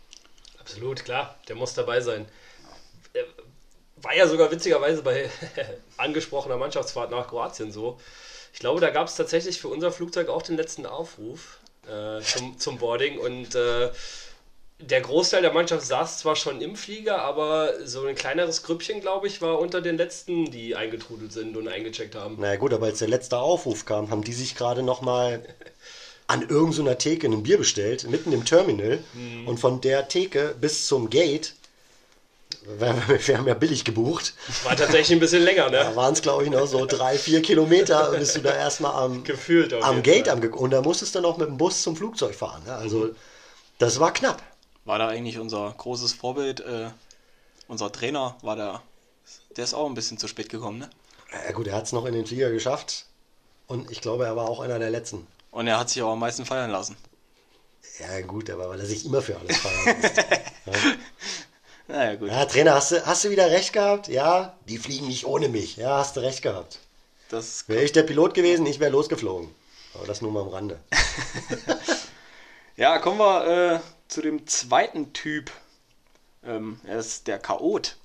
Absolut, klar, der muss dabei sein. War ja sogar witzigerweise bei angesprochener Mannschaftsfahrt nach Kroatien so. Ich glaube, da gab es tatsächlich für unser Flugzeug auch den letzten Aufruf äh, zum, zum Boarding und äh, der Großteil der Mannschaft saß zwar schon im Flieger, aber so ein kleineres Grüppchen, glaube ich, war unter den letzten, die eingetrudelt sind und eingecheckt haben. Naja gut, aber als der letzte Aufruf kam, haben die sich gerade nochmal an irgendeiner Theke ein Bier bestellt, mitten im Terminal. Und von der Theke bis zum Gate, wir, wir haben ja billig gebucht, War tatsächlich ein bisschen länger, da ne? waren es glaube ich noch so drei, vier Kilometer, bis du da erstmal am, Gefühlt am Gate am Und da musstest du noch mit dem Bus zum Flugzeug fahren. Ne? Also das war knapp. War da eigentlich unser großes Vorbild, äh, unser Trainer, war da, der ist auch ein bisschen zu spät gekommen, ne? Ja gut, er hat es noch in den Flieger geschafft. Und ich glaube, er war auch einer der Letzten. Und er hat sich auch am meisten feiern lassen. Ja gut, aber weil er sich immer für alles feiern lässt. Naja, gut. Ja, Trainer, hast du, hast du wieder recht gehabt? Ja, die fliegen nicht ohne mich. Ja, hast du recht gehabt. Das, Wäre ich der Pilot gewesen, ich wäre losgeflogen. Aber das nur mal am Rande. ja, kommen wir äh, zu dem zweiten Typ. Ähm, er ist der Chaot.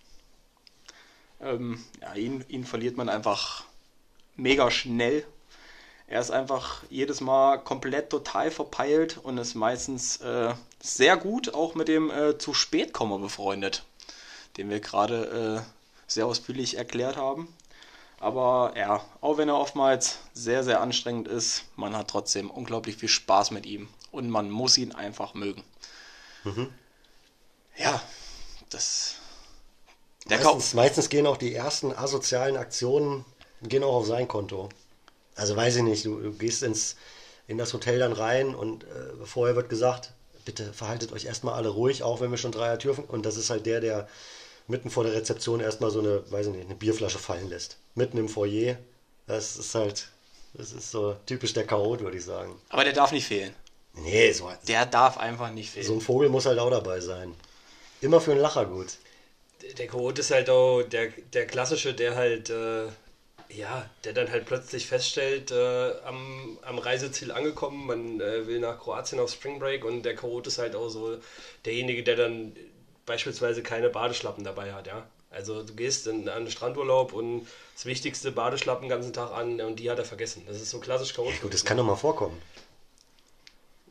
Ähm, ja, ihn, ihn verliert man einfach mega schnell. Er ist einfach jedes Mal komplett total verpeilt und ist meistens äh, sehr gut auch mit dem äh, zu spät Kommer befreundet, den wir gerade äh, sehr ausführlich erklärt haben. Aber ja, auch wenn er oftmals sehr, sehr anstrengend ist, man hat trotzdem unglaublich viel Spaß mit ihm und man muss ihn einfach mögen. Ja, das. Meistens, meistens gehen auch die ersten asozialen Aktionen gehen auch auf sein Konto. Also weiß ich nicht, du, du gehst ins, in das Hotel dann rein und äh, vorher wird gesagt, bitte verhaltet euch erstmal alle ruhig, auch wenn wir schon Dreier Türen. Und das ist halt der, der mitten vor der Rezeption erstmal so eine, weiß ich nicht, eine Bierflasche fallen lässt. Mitten im Foyer. Das ist halt, das ist so typisch der Chaot, würde ich sagen. aber der darf nicht fehlen. Nee, so, Der darf einfach nicht fehlen. so ein Vogel muss halt auch dabei sein. Immer für einen Lacher gut. Der Chaot ist halt auch der, der klassische, der halt, äh, ja, der dann halt plötzlich feststellt, äh, am, am Reiseziel angekommen, man äh, will nach Kroatien auf Spring Break und der Chaot ist halt auch so derjenige, der dann beispielsweise keine Badeschlappen dabei hat, ja. Also du gehst in, an den Strandurlaub und das wichtigste Badeschlappen den ganzen Tag an und die hat er vergessen. Das ist so klassisch Chaot. Gut, das kann doch mal vorkommen.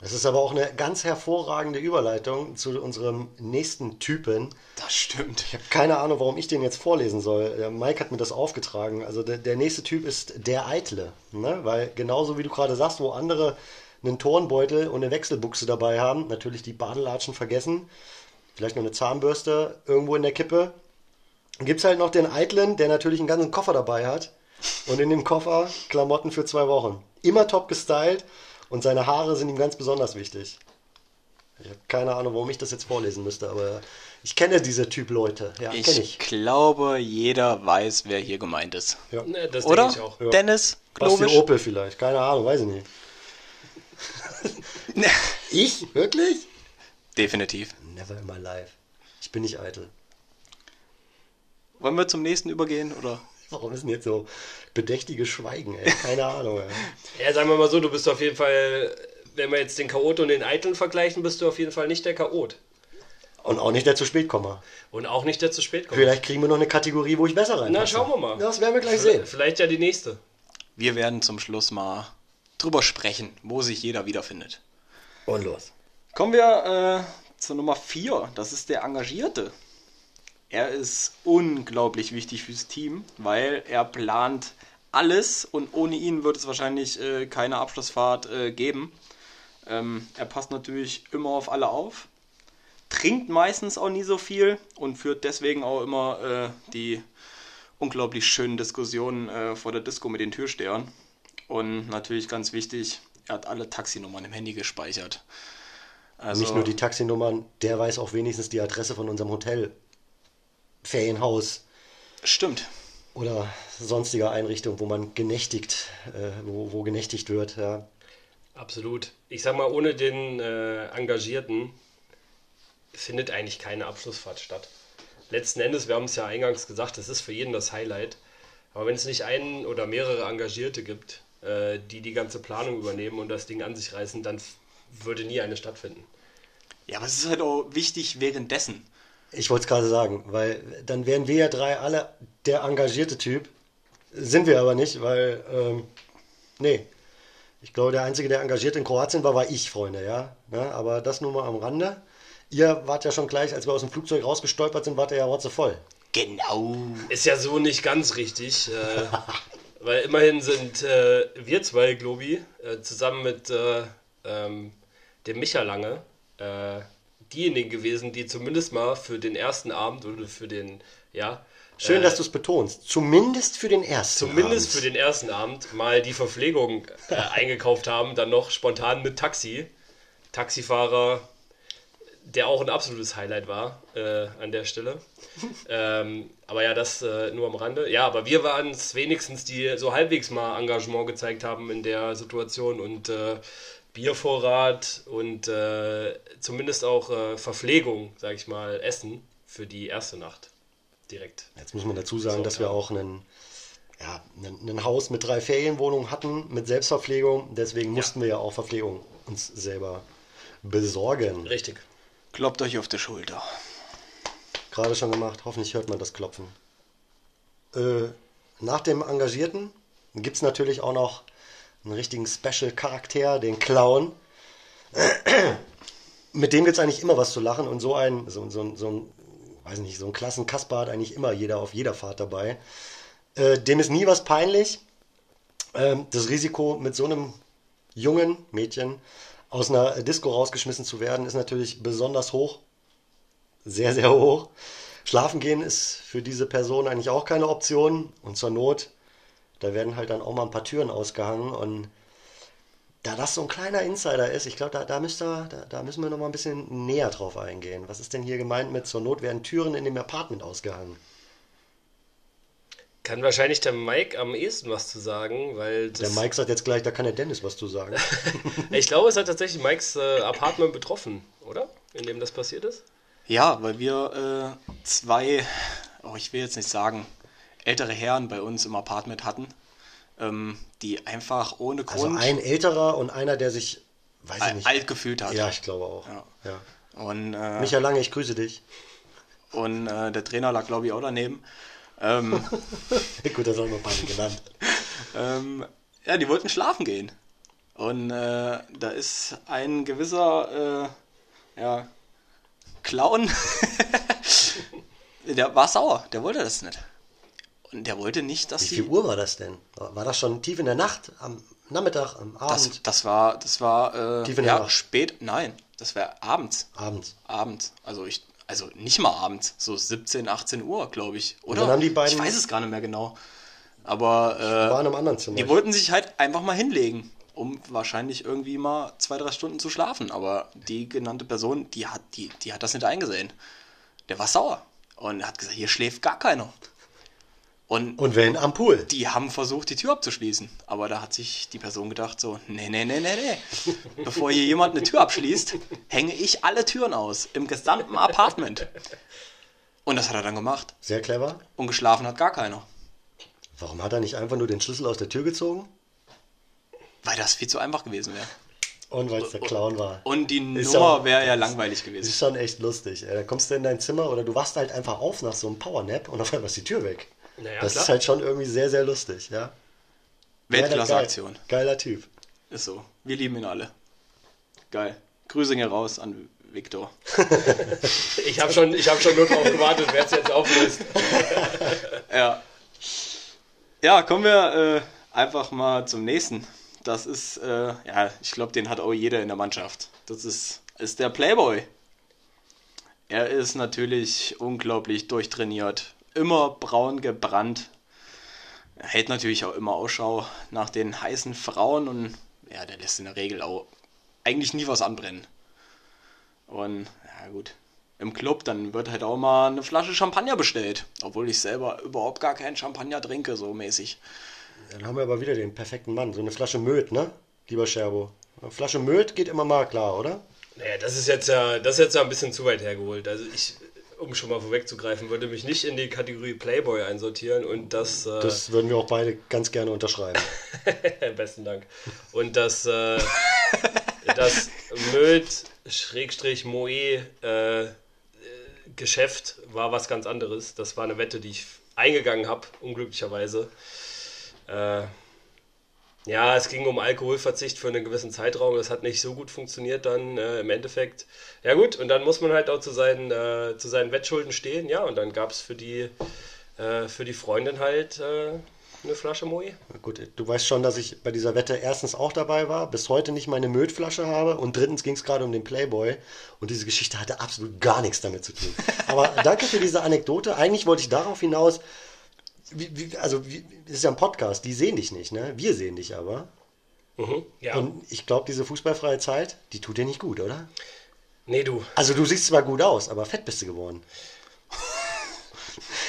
Das ist aber auch eine ganz hervorragende Überleitung zu unserem nächsten Typen. Das stimmt. Ich habe keine Ahnung, warum ich den jetzt vorlesen soll. Der Mike hat mir das aufgetragen. Also der, der nächste Typ ist der Eitle. Ne? Weil genauso wie du gerade sagst, wo andere einen Turnbeutel und eine Wechselbuchse dabei haben, natürlich die Badelatschen vergessen, vielleicht noch eine Zahnbürste irgendwo in der Kippe, gibt es halt noch den Eitlen, der natürlich einen ganzen Koffer dabei hat. Und in dem Koffer Klamotten für zwei Wochen. Immer top gestylt und seine Haare sind ihm ganz besonders wichtig. Ich habe keine Ahnung, warum ich das jetzt vorlesen müsste, aber ich kenne diese Typ Leute. Ja, Ich, ich. glaube, jeder weiß, wer hier gemeint ist. Ja. Ne, das Oder? denke ich auch. Ja. Dennis, Basti Klobisch? Opel vielleicht, keine Ahnung, weiß ich nicht. Ich? Wirklich? Definitiv. Never in my life. Ich bin nicht eitel. Wollen wir zum nächsten übergehen, oder? Warum ist denn jetzt so bedächtiges Schweigen, ey? Keine Ahnung, ey. Ja, sagen wir mal so, du bist auf jeden Fall, wenn wir jetzt den Chaot und den Eiteln vergleichen, bist du auf jeden Fall nicht der Chaot. Und auch nicht der zu spät komme. Und auch nicht der zu spät kommt. Vielleicht kriegen wir noch eine Kategorie, wo ich besser rein. Na, schauen wir mal. Das werden wir gleich sehen. Vielleicht ja die nächste. Wir werden zum Schluss mal drüber sprechen, wo sich jeder wiederfindet. Und los. Kommen wir äh, zur Nummer 4. Das ist der Engagierte. Er ist unglaublich wichtig fürs Team, weil er plant alles und ohne ihn wird es wahrscheinlich äh, keine Abschlussfahrt äh, geben. Ähm, er passt natürlich immer auf alle auf, trinkt meistens auch nie so viel und führt deswegen auch immer äh, die unglaublich schönen Diskussionen äh, vor der Disco mit den Türstehern. Und natürlich ganz wichtig, er hat alle Taxinummern im Handy gespeichert. Also, Nicht nur die Taxinummern, der weiß auch wenigstens die Adresse von unserem Hotel, Ferienhaus Stimmt. oder sonstiger Einrichtung, wo man genächtigt, äh, wo, wo genächtigt wird. Ja. Absolut. Ich sag mal, ohne den äh, Engagierten findet eigentlich keine Abschlussfahrt statt. Letzten Endes, wir haben es ja eingangs gesagt, das ist für jeden das Highlight. Aber wenn es nicht einen oder mehrere Engagierte gibt, äh, die die ganze Planung übernehmen und das Ding an sich reißen, dann würde nie eine stattfinden. Ja, aber es ist halt auch wichtig währenddessen. Ich wollte es gerade sagen, weil dann wären wir ja drei alle der engagierte Typ. Sind wir aber nicht, weil, ähm, nee. Ich glaube, der Einzige, der engagiert in Kroatien war, war ich, Freunde, ja. ja aber das nur mal am Rande. Ihr wart ja schon gleich, als wir aus dem Flugzeug rausgestolpert sind, wart ihr ja rotzevoll. Genau. Ist ja so nicht ganz richtig, äh, weil immerhin sind äh, wir zwei, Globi, äh, zusammen mit äh, ähm, dem Micha Lange, äh, diejenigen gewesen, die zumindest mal für den ersten Abend oder für den, ja, Schön, äh, dass du es betonst. Zumindest für den ersten. zumindest Abend. für den ersten Abend mal die Verpflegung äh, eingekauft haben, dann noch spontan mit Taxi. Taxifahrer, der auch ein absolutes Highlight war äh, an der Stelle. ähm, aber ja, das äh, nur am Rande. Ja, aber wir waren es wenigstens, die so halbwegs mal Engagement gezeigt haben in der Situation und äh, Biervorrat und äh, zumindest auch äh, Verpflegung, sag ich mal, Essen für die erste Nacht direkt. Jetzt muss man dazu sagen, So, dass wir ja. auch einen, ja, ein, ein Haus mit drei Ferienwohnungen hatten, mit Selbstverpflegung. Deswegen mussten wir ja auch Verpflegung uns selber besorgen. Richtig. Kloppt euch auf die Schulter. Gerade schon gemacht. Hoffentlich hört man das Klopfen. Äh, nach dem Engagierten gibt es natürlich auch noch einen richtigen Special-Charakter, den Clown. Mit dem gibt es eigentlich immer was zu lachen und so ein, so, so, so ein, weiß nicht, so ein Klassenkasper hat eigentlich immer jeder auf jeder Fahrt dabei. Äh, dem ist nie was peinlich. Ähm, das Risiko, mit so einem jungen Mädchen aus einer Disco rausgeschmissen zu werden, ist natürlich besonders hoch sehr, sehr hoch. Schlafen gehen ist für diese Person eigentlich auch keine Option. Und zur Not, da werden halt dann auch mal ein paar Türen ausgehangen. Und da das so ein kleiner Insider ist, ich glaube, da, da, ihr- da, da müssen wir noch mal ein bisschen näher drauf eingehen. Was ist denn hier gemeint mit zur Not werden Türen in dem Apartment ausgehangen? Kann wahrscheinlich der Mike am ehesten was zu sagen, weil Der Mike sagt jetzt gleich, da kann der Dennis was zu sagen. ich glaube, es hat tatsächlich Mikes äh, Apartment betroffen, oder? In dem das passiert ist. Ja, weil wir äh, zwei, oh, ich will jetzt nicht sagen, ältere Herren bei uns im Apartment hatten, ähm, die einfach ohne Also Grund ein älterer und einer, der sich, weiß ich nicht. alt gefühlt hat. Ja, ich glaube auch. Ja. Ja. Und, äh, Michael Lange, ich grüße dich. und äh, der Trainer lag, glaube ich, auch daneben. Ähm, Gut, das haben wir beide genannt. ähm, ja, die wollten schlafen gehen. Und äh, da ist ein gewisser äh, ja, Clown, der war sauer, der wollte das nicht. Der wollte nicht, dass Wie die. viel Uhr war das denn? War das schon tief in der Nacht, am Nachmittag, am Das, Abend? das war, das war äh, Tief in der ja, Nacht. spät, nein, das war abends. Abends. Abends. Also ich, also nicht mal abends, so 17, 18 Uhr, glaube ich. Oder? dann haben die beiden- ich weiß es gar nicht mehr genau. Aber äh, War in einem anderen Zimmer. die wollten sich halt einfach mal hinlegen, um wahrscheinlich irgendwie mal zwei, drei Stunden zu schlafen. Aber die genannte Person, die hat, die, die hat das nicht eingesehen. Der war sauer und hat gesagt, hier schläft gar keiner. Und Und wenn am Pool. die haben versucht, die Tür abzuschließen. Aber da hat sich die Person gedacht so, nee, nee, nee, nee, nee. Bevor hier jemand eine Tür abschließt, hänge ich alle Türen aus. Im gesamten Apartment. Und das hat er dann gemacht. Sehr clever. Und geschlafen hat gar keiner. Warum hat er nicht einfach nur den Schlüssel aus der Tür gezogen? Weil das viel zu einfach gewesen wäre. Und weil es der Clown war. Und die Ist Nummer wäre ja langweilig Das gewesen. ist schon echt lustig. Da kommst du in dein Zimmer oder du wachst halt einfach auf nach so einem Powernap und auf einmal ist die Tür weg. Naja, das klar. ist halt schon irgendwie sehr, sehr lustig, ja. Weltklasse-Aktion. Geil- Geiler Typ. Ist so. Wir lieben ihn alle. Geil. Grüße hier raus an Viktor. Ich habe schon, ich hab schon nur drauf gewartet, wer es jetzt auflöst. Ja. Ja, kommen wir äh, einfach mal zum nächsten. Das ist, äh, ja, ich glaube, den hat auch jeder in der Mannschaft. Das ist, ist der Playboy. Er ist natürlich unglaublich durchtrainiert. Immer braun gebrannt. Er hält natürlich auch immer Ausschau nach den heißen Frauen und ja, der lässt in der Regel auch eigentlich nie was anbrennen. Und ja gut, im Club, dann wird halt auch mal eine Flasche Champagner bestellt. Obwohl ich selber überhaupt gar keinen Champagner trinke, so mäßig. Dann haben wir aber wieder den perfekten Mann. So eine Flasche Möd, ne? Lieber Scherbo. Eine Flasche Möd geht immer mal klar, oder? Naja, das ist jetzt ja, das ist jetzt ja ein bisschen zu weit hergeholt. Also ich, um schon mal vorwegzugreifen, würde mich nicht in die Kategorie Playboy einsortieren und das, äh, Das würden wir auch beide ganz gerne unterschreiben. besten Dank. Und das, äh, das Möd Schrägstrich Moe äh, war was ganz anderes. Das war eine Wette, die ich eingegangen habe, unglücklicherweise. Äh, ja, es ging um Alkoholverzicht für einen gewissen Zeitraum. Das hat nicht so gut funktioniert dann äh, im Endeffekt. Ja gut, und dann muss man halt auch zu seinen, äh, zu seinen Wettschulden stehen. Ja, und dann gab es für die, äh, für die Freundin halt äh, eine Flasche Moe. Gut, du weißt schon, dass ich bei dieser Wette erstens auch dabei war, bis heute nicht meine Mödflasche habe und drittens ging es gerade um den Playboy und diese Geschichte hatte absolut gar nichts damit zu tun. Aber danke für diese Anekdote. Eigentlich wollte ich darauf hinaus, wie, wie, also wie, das ist ja ein Podcast, die sehen dich nicht, ne? Wir sehen dich aber. Mhm. Ja. Und ich glaube, diese fußballfreie Zeit, die tut dir nicht gut, oder? nee, du, Also du siehst zwar gut aus, aber fett bist du geworden.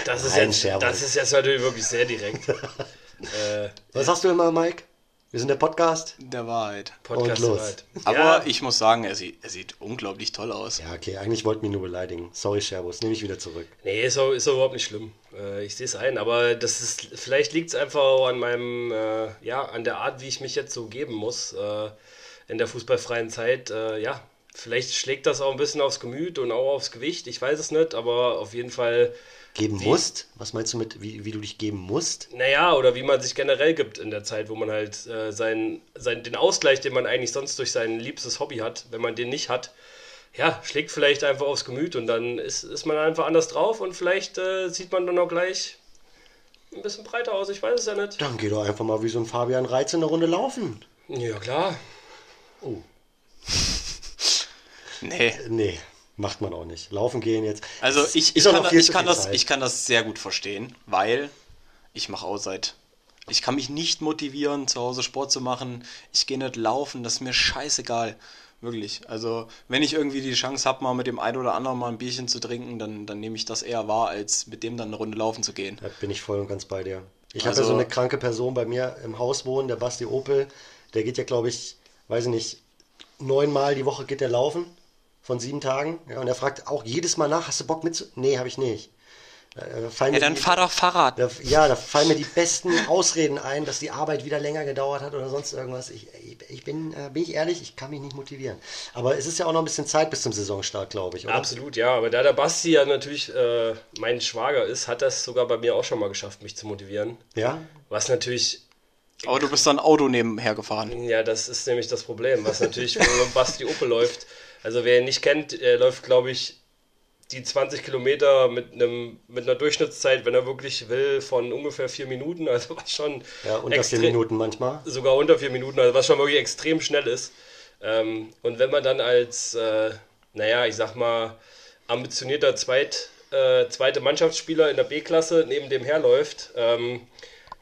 das ist, Nein, jetzt, das ist jetzt natürlich wirklich sehr direkt. äh, Was sagst du immer, Mike? Wir sind der Podcast. Der Wahrheit. Podcast Und los. soweit. Aber ja, ich muss sagen, er sieht, er sieht unglaublich toll aus. Ja, okay, eigentlich wollten wir ihn nur beleidigen. Sorry, Sherbus, nehme ich wieder zurück. Nee, ist auch, ist auch überhaupt nicht schlimm. Äh, ich sehe es ein, aber das ist, vielleicht liegt es einfach auch an meinem, äh, ja, an der Art, wie ich mich jetzt so geben muss äh, in der fußballfreien Zeit. Ja, vielleicht schlägt das auch ein bisschen aufs Gemüt und auch aufs Gewicht. Ich weiß es nicht, aber auf jeden Fall, Geben musst? Was meinst du mit, wie, wie du dich geben musst? naja, oder wie man sich generell gibt in der Zeit, wo man halt äh, sein, sein, den Ausgleich, den man eigentlich sonst durch sein liebstes Hobby hat, wenn man den nicht hat, ja, schlägt vielleicht einfach aufs Gemüt und dann ist, ist man einfach anders drauf und vielleicht äh, sieht man dann auch gleich ein bisschen breiter aus. Ich weiß es ja nicht. Dann geh doch einfach mal wie so ein Fabian Reiz in der Runde laufen. Ja, klar. Nee. Nee, macht man auch nicht. Laufen gehen jetzt. Also ich, ich, kann, ich, kann das, ich kann das sehr gut verstehen, weil ich mache auch seit... Ich kann mich nicht motivieren, zu Hause Sport zu machen. Ich gehe nicht laufen, das ist mir scheißegal. Wirklich. Also, wenn ich irgendwie die Chance habe, mal mit dem einen oder anderen mal ein Bierchen zu trinken, dann, dann nehme ich das eher wahr, als mit dem dann eine Runde laufen zu gehen. Da bin ich voll und ganz bei dir. Ich habe Also- ja so eine kranke Person bei mir im Haus wohnen, der Basti Opel. Der geht ja, glaube ich, weiß ich nicht, neunmal die Woche geht der laufen. Von sieben Tagen. Ja, und er fragt auch jedes Mal nach, hast du Bock mit? Nee, habe ich nicht. Äh, fallen Ja, mir dann die- fahr doch Fahrrad. Da, ja, da fallen mir die besten Ausreden ein, dass die Arbeit wieder länger gedauert hat oder sonst irgendwas. Ich, ich, ich bin, äh, bin ich ehrlich, ich kann mich nicht motivieren. Aber es ist ja auch noch ein bisschen Zeit bis zum Saisonstart, glaube ich, oder? Absolut, ja. Aber da der Basti ja natürlich äh, mein Schwager ist, hat das sogar bei mir auch schon mal geschafft, mich zu motivieren. Ja? Was natürlich Aber du bist dann Auto nebenher gefahren. Ja, das ist nämlich das Problem, was natürlich für Basti Opel läuft. Also wer ihn nicht kennt, er läuft, glaube ich, die 20 Kilometer mit, einem, mit einer Durchschnittszeit, wenn er wirklich will, von ungefähr vier Minuten. Also was schon Ja, unter vier Minuten manchmal. sogar unter vier Minuten, also was schon wirklich extrem schnell ist. Ähm, und wenn man dann als, äh, naja, ich sag mal, ambitionierter Zweit, äh, zweite Mannschaftsspieler in der B-Klasse neben dem herläuft, ähm,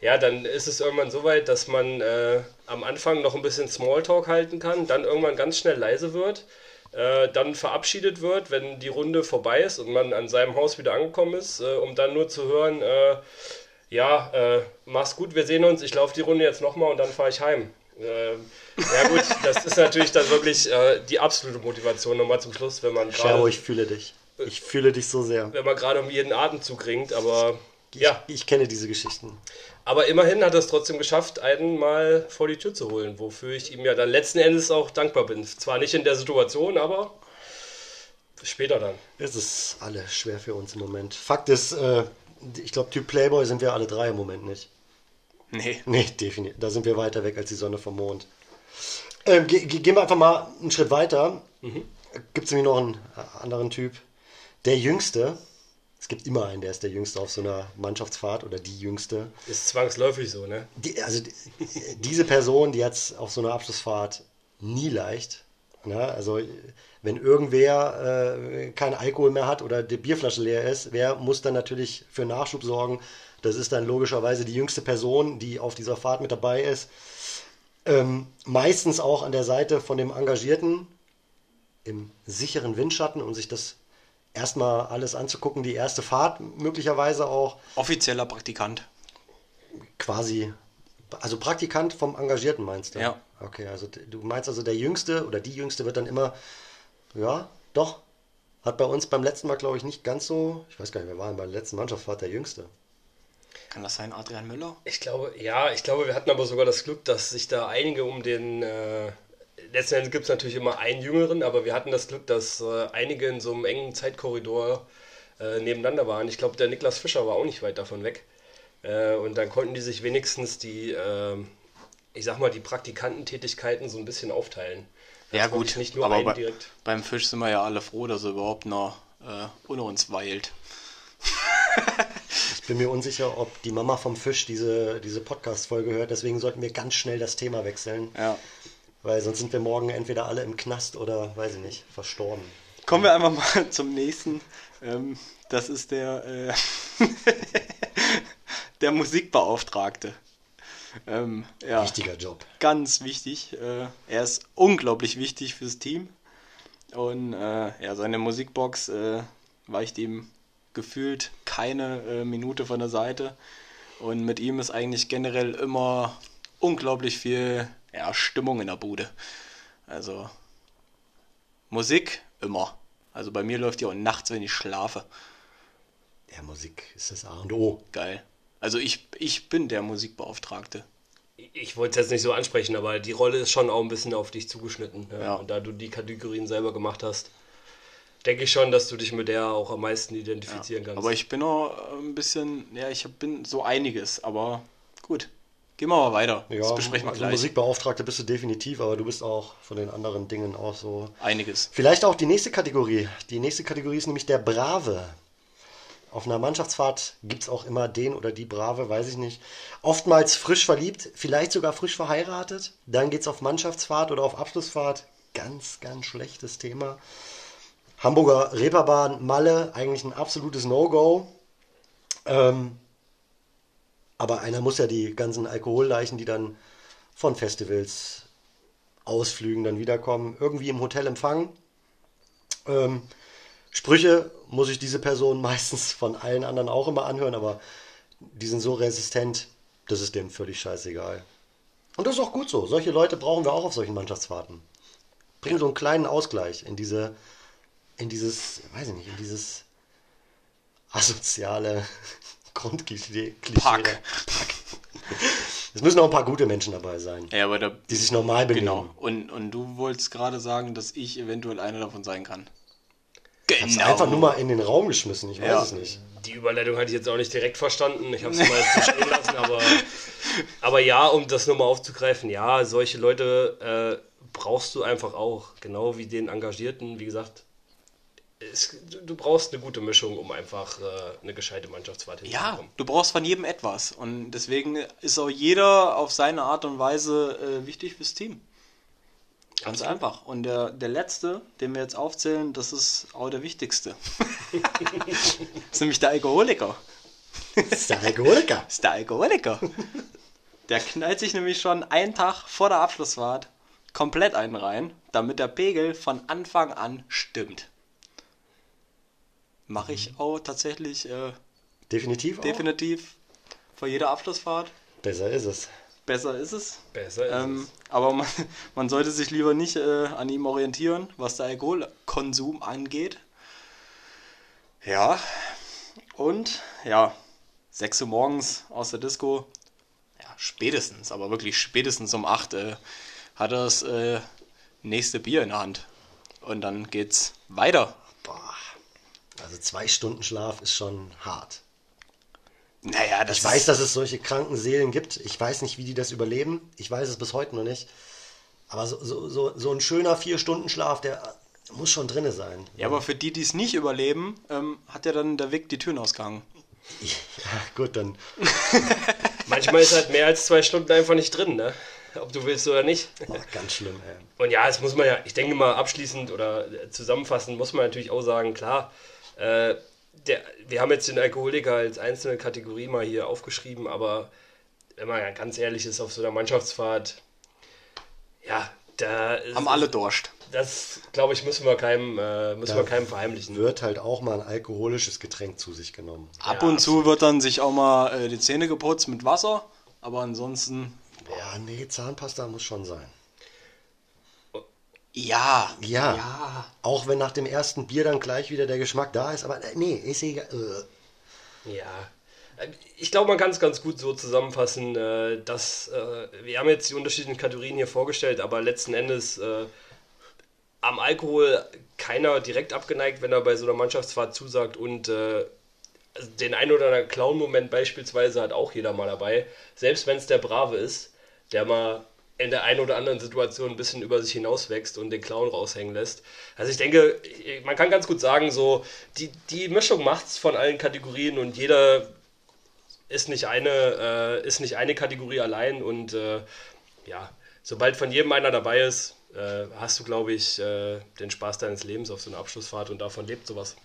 ja, dann ist es irgendwann so weit, dass man äh, am Anfang noch ein bisschen Smalltalk halten kann, dann irgendwann ganz schnell leise wird, äh, dann verabschiedet wird, wenn die Runde vorbei ist und man an seinem Haus wieder angekommen ist, äh, um dann nur zu hören, äh, ja, äh, mach's gut, wir sehen uns, ich laufe die Runde jetzt nochmal und dann fahre ich heim. Ähm, ja gut, das ist natürlich dann wirklich äh, die absolute Motivation nochmal zum Schluss, wenn man gerade ich fühle dich. Ich fühle dich so sehr. wenn man gerade um jeden Atemzug ringt, aber ja, Ich kenne diese Geschichten. Aber immerhin hat er es trotzdem geschafft, einen mal vor die Tür zu holen, wofür ich ihm ja dann letzten Endes auch dankbar bin. Zwar nicht in der Situation, aber später dann. Es ist alles schwer für uns im Moment. Fakt ist, äh, ich glaube, Typ Playboy sind wir alle drei im Moment nicht. Nee. Nee, definitiv. Da sind wir weiter weg als die Sonne vom Mond. Ähm, ge ge gehen wir einfach mal einen Schritt weiter. Gibt es nämlich noch einen anderen Typ. Der Jüngste. Es gibt immer einen, der ist der Jüngste auf so einer Mannschaftsfahrt oder die Jüngste. Ist zwangsläufig so, ne? Die, also die, diese Person, die hat es auf so einer Abschlussfahrt nie leicht. Ja, also wenn irgendwer äh, keinen Alkohol mehr hat oder die Bierflasche leer ist, wer muss dann natürlich für Nachschub sorgen? Das ist dann logischerweise die jüngste Person, die auf dieser Fahrt mit dabei ist. Ähm, meistens auch an der Seite von dem Engagierten im sicheren Windschatten, um sich das erstmal alles anzugucken. Die erste Fahrt möglicherweise auch Offizieller Praktikant. quasi, also Praktikant vom Engagierten meinst du? Ja. Okay, also du meinst also der Jüngste oder die Jüngste wird dann immer, ja, doch, hat bei uns beim letzten Mal, glaube ich, nicht ganz so, ich weiß gar nicht, wer war denn bei der letzten Mannschaftsfahrt der Jüngste? Kann das sein, Adrian Müller? Ich glaube, ja, ich glaube, wir hatten aber sogar das Glück, dass sich da einige um den. Äh, letzten Endes gibt es natürlich immer einen Jüngeren, aber wir hatten das Glück, dass äh, einige in so einem engen Zeitkorridor äh, nebeneinander waren. Ich glaube, der Niklas Fischer war auch nicht weit davon weg. Äh, und dann konnten die sich wenigstens die, äh, ich sag mal, die Praktikantentätigkeiten so ein bisschen aufteilen. Ja, Dass man gut. Nicht nur aber einen bei, direkt. beim Fisch sind wir ja alle froh, dass er überhaupt noch äh, unter uns weilt. Ich bin mir unsicher, ob die Mama vom Fisch diese, diese Podcast-Folge hört, deswegen sollten wir ganz schnell das Thema wechseln, Ja. Weil sonst sind wir morgen entweder alle im Knast oder, weiß ich nicht, verstorben. Kommen wir einfach mal zum nächsten. Ähm, das ist der, äh, der Musikbeauftragte. Ähm, ja, Wichtiger Job. ganz wichtig. Äh, er ist unglaublich wichtig fürs Team. Und äh, ja, seine Musikbox äh, weicht ihm gefühlt keine äh, Minute von der Seite. Und mit ihm ist eigentlich generell immer unglaublich viel ja, Stimmung in der Bude. Also Musik immer. Also bei mir läuft die auch nachts, wenn ich schlafe. Ja, Musik ist das A und O. Geil. Also ich, ich bin der Musikbeauftragte. Ich wollte es jetzt nicht so ansprechen, aber die Rolle ist schon auch ein bisschen auf dich zugeschnitten. Ja. Ja. Und da du die Kategorien selber gemacht hast, denke ich schon, dass du dich mit der auch am meisten identifizieren kannst. Aber ich bin auch ein bisschen, ja, ich bin so einiges, aber gut. Gehen wir mal weiter. Ja, das besprechen wir also gleich. Musikbeauftragte bist du definitiv, aber du bist auch von den anderen Dingen auch so. Einiges. Vielleicht auch die nächste Kategorie. Die nächste Kategorie ist nämlich der Brave. Auf einer Mannschaftsfahrt gibt es auch immer den oder die Brave, weiß ich nicht. Oftmals frisch verliebt, vielleicht sogar frisch verheiratet. Dann geht es auf Mannschaftsfahrt oder auf Abschlussfahrt. Ganz, ganz schlechtes Thema. Hamburger Reeperbahn, Malle, eigentlich ein absolutes No-Go. Ähm, aber einer muss ja die ganzen Alkoholleichen, die dann von Festivals, Ausflügen dann wiederkommen, irgendwie im Hotel empfangen. Ähm, Sprüche muss ich diese Person meistens von allen anderen auch immer anhören, aber die sind so resistent, das ist denen völlig scheißegal. Und das ist auch gut so. Solche Leute brauchen wir auch auf solchen Mannschaftsfahrten. Bringen so einen kleinen Ausgleich in diese, in dieses, weiß ich nicht, in dieses asoziale Grundklischee. Klischee. Pack. Es müssen auch ein paar gute Menschen dabei sein, Ja, aber da, die sich normal benehmen. genau. Und, und du wolltest gerade sagen, dass ich eventuell einer davon sein kann. Ich hab's einfach nur mal in den Raum geschmissen, ich weiß Ja. es nicht. Die Überleitung hatte ich jetzt auch nicht direkt verstanden. Ich habe es mal jetzt so stehen lassen, aber, aber ja, um das nochmal aufzugreifen, ja, solche Leute äh, brauchst du einfach auch. Genau wie den Engagierten, wie gesagt. Es, du brauchst eine gute Mischung, um einfach äh, eine gescheite Mannschaftsfahrt Ja, hinzubekommen. du brauchst von jedem etwas. Und deswegen ist auch jeder auf seine Art und Weise äh, wichtig fürs Team. Ganz Absolut. einfach. Und der, der letzte, den wir jetzt aufzählen, das ist auch der wichtigste. das ist nämlich der Alkoholiker. Das ist der Alkoholiker. Das ist der Alkoholiker. Der knallt sich nämlich schon einen Tag vor der Abschlussfahrt komplett einen rein, damit der Pegel von Anfang an stimmt. Mache ich auch tatsächlich äh, Definitiv auch. definitiv vor jeder Abschlussfahrt. Besser ist es. Besser ist es. Besser ist Ähm, aber man, man sollte sich lieber nicht äh, an ihm orientieren, was der Alkoholkonsum angeht. Ja. Und ja, 6 Uhr morgens aus der Disco. Ja, spätestens, aber wirklich spätestens um 8 äh, hat er das äh, nächste Bier in der Hand. Und dann geht's weiter. Also zwei Stunden Schlaf ist schon hart. Naja, das Ich weiß, dass es solche kranken Seelen gibt. Ich weiß nicht, wie die das überleben. Ich weiß es bis heute noch nicht. Aber so, so, so, so ein schöner Vier-Stunden-Schlaf, der muss schon drinne sein. Ja, aber für die, die es nicht überleben, ähm, hat ja dann der Weg die Türen ausgehangen. Ja, gut, dann. Manchmal ist halt mehr als zwei Stunden einfach nicht drin, ne? Ob du willst oder nicht. Boah, ganz schlimm, ey. Und ja, das muss man ja, ich denke mal, abschließend oder zusammenfassend muss man natürlich auch sagen, klar, äh, der, wir haben jetzt den Alkoholiker als einzelne Kategorie mal hier aufgeschrieben, aber wenn man ganz ehrlich ist, auf so einer Mannschaftsfahrt, ja, da ist, Haben alle Durst. das, glaube ich, müssen wir keinem, äh, müssen Da wir keinem verheimlichen. Wird halt auch mal ein alkoholisches Getränk zu sich genommen. Ab Ja, und zu wird dann sich auch mal äh, die Zähne geputzt mit Wasser, aber ansonsten. Ja, nee, Zahnpasta muss schon sein. Ja. Ja. Ja. Auch wenn nach dem ersten Bier dann gleich wieder der Geschmack da ist, aber äh, nee, ist egal. Äh. Ja. Ich glaube, man kann es ganz gut so zusammenfassen, äh, dass wir haben jetzt die unterschiedlichen Kategorien hier vorgestellt, aber letzten Endes am Alkohol keiner direkt abgeneigt, wenn er bei so einer Mannschaftsfahrt zusagt und also den ein oder anderen Clown-Moment beispielsweise hat auch jeder mal dabei, selbst wenn es der Brave ist, der mal in der einen oder anderen Situation ein bisschen über sich hinauswächst und den Clown raushängen lässt. Also ich denke, man kann ganz gut sagen, so die, die Mischung macht's von allen Kategorien und jeder ist nicht eine, äh, ist nicht eine Kategorie allein und äh, ja, sobald von jedem einer dabei ist, äh, hast du, glaube ich, äh, den Spaß deines Lebens auf so einer Abschlussfahrt und davon lebt sowas.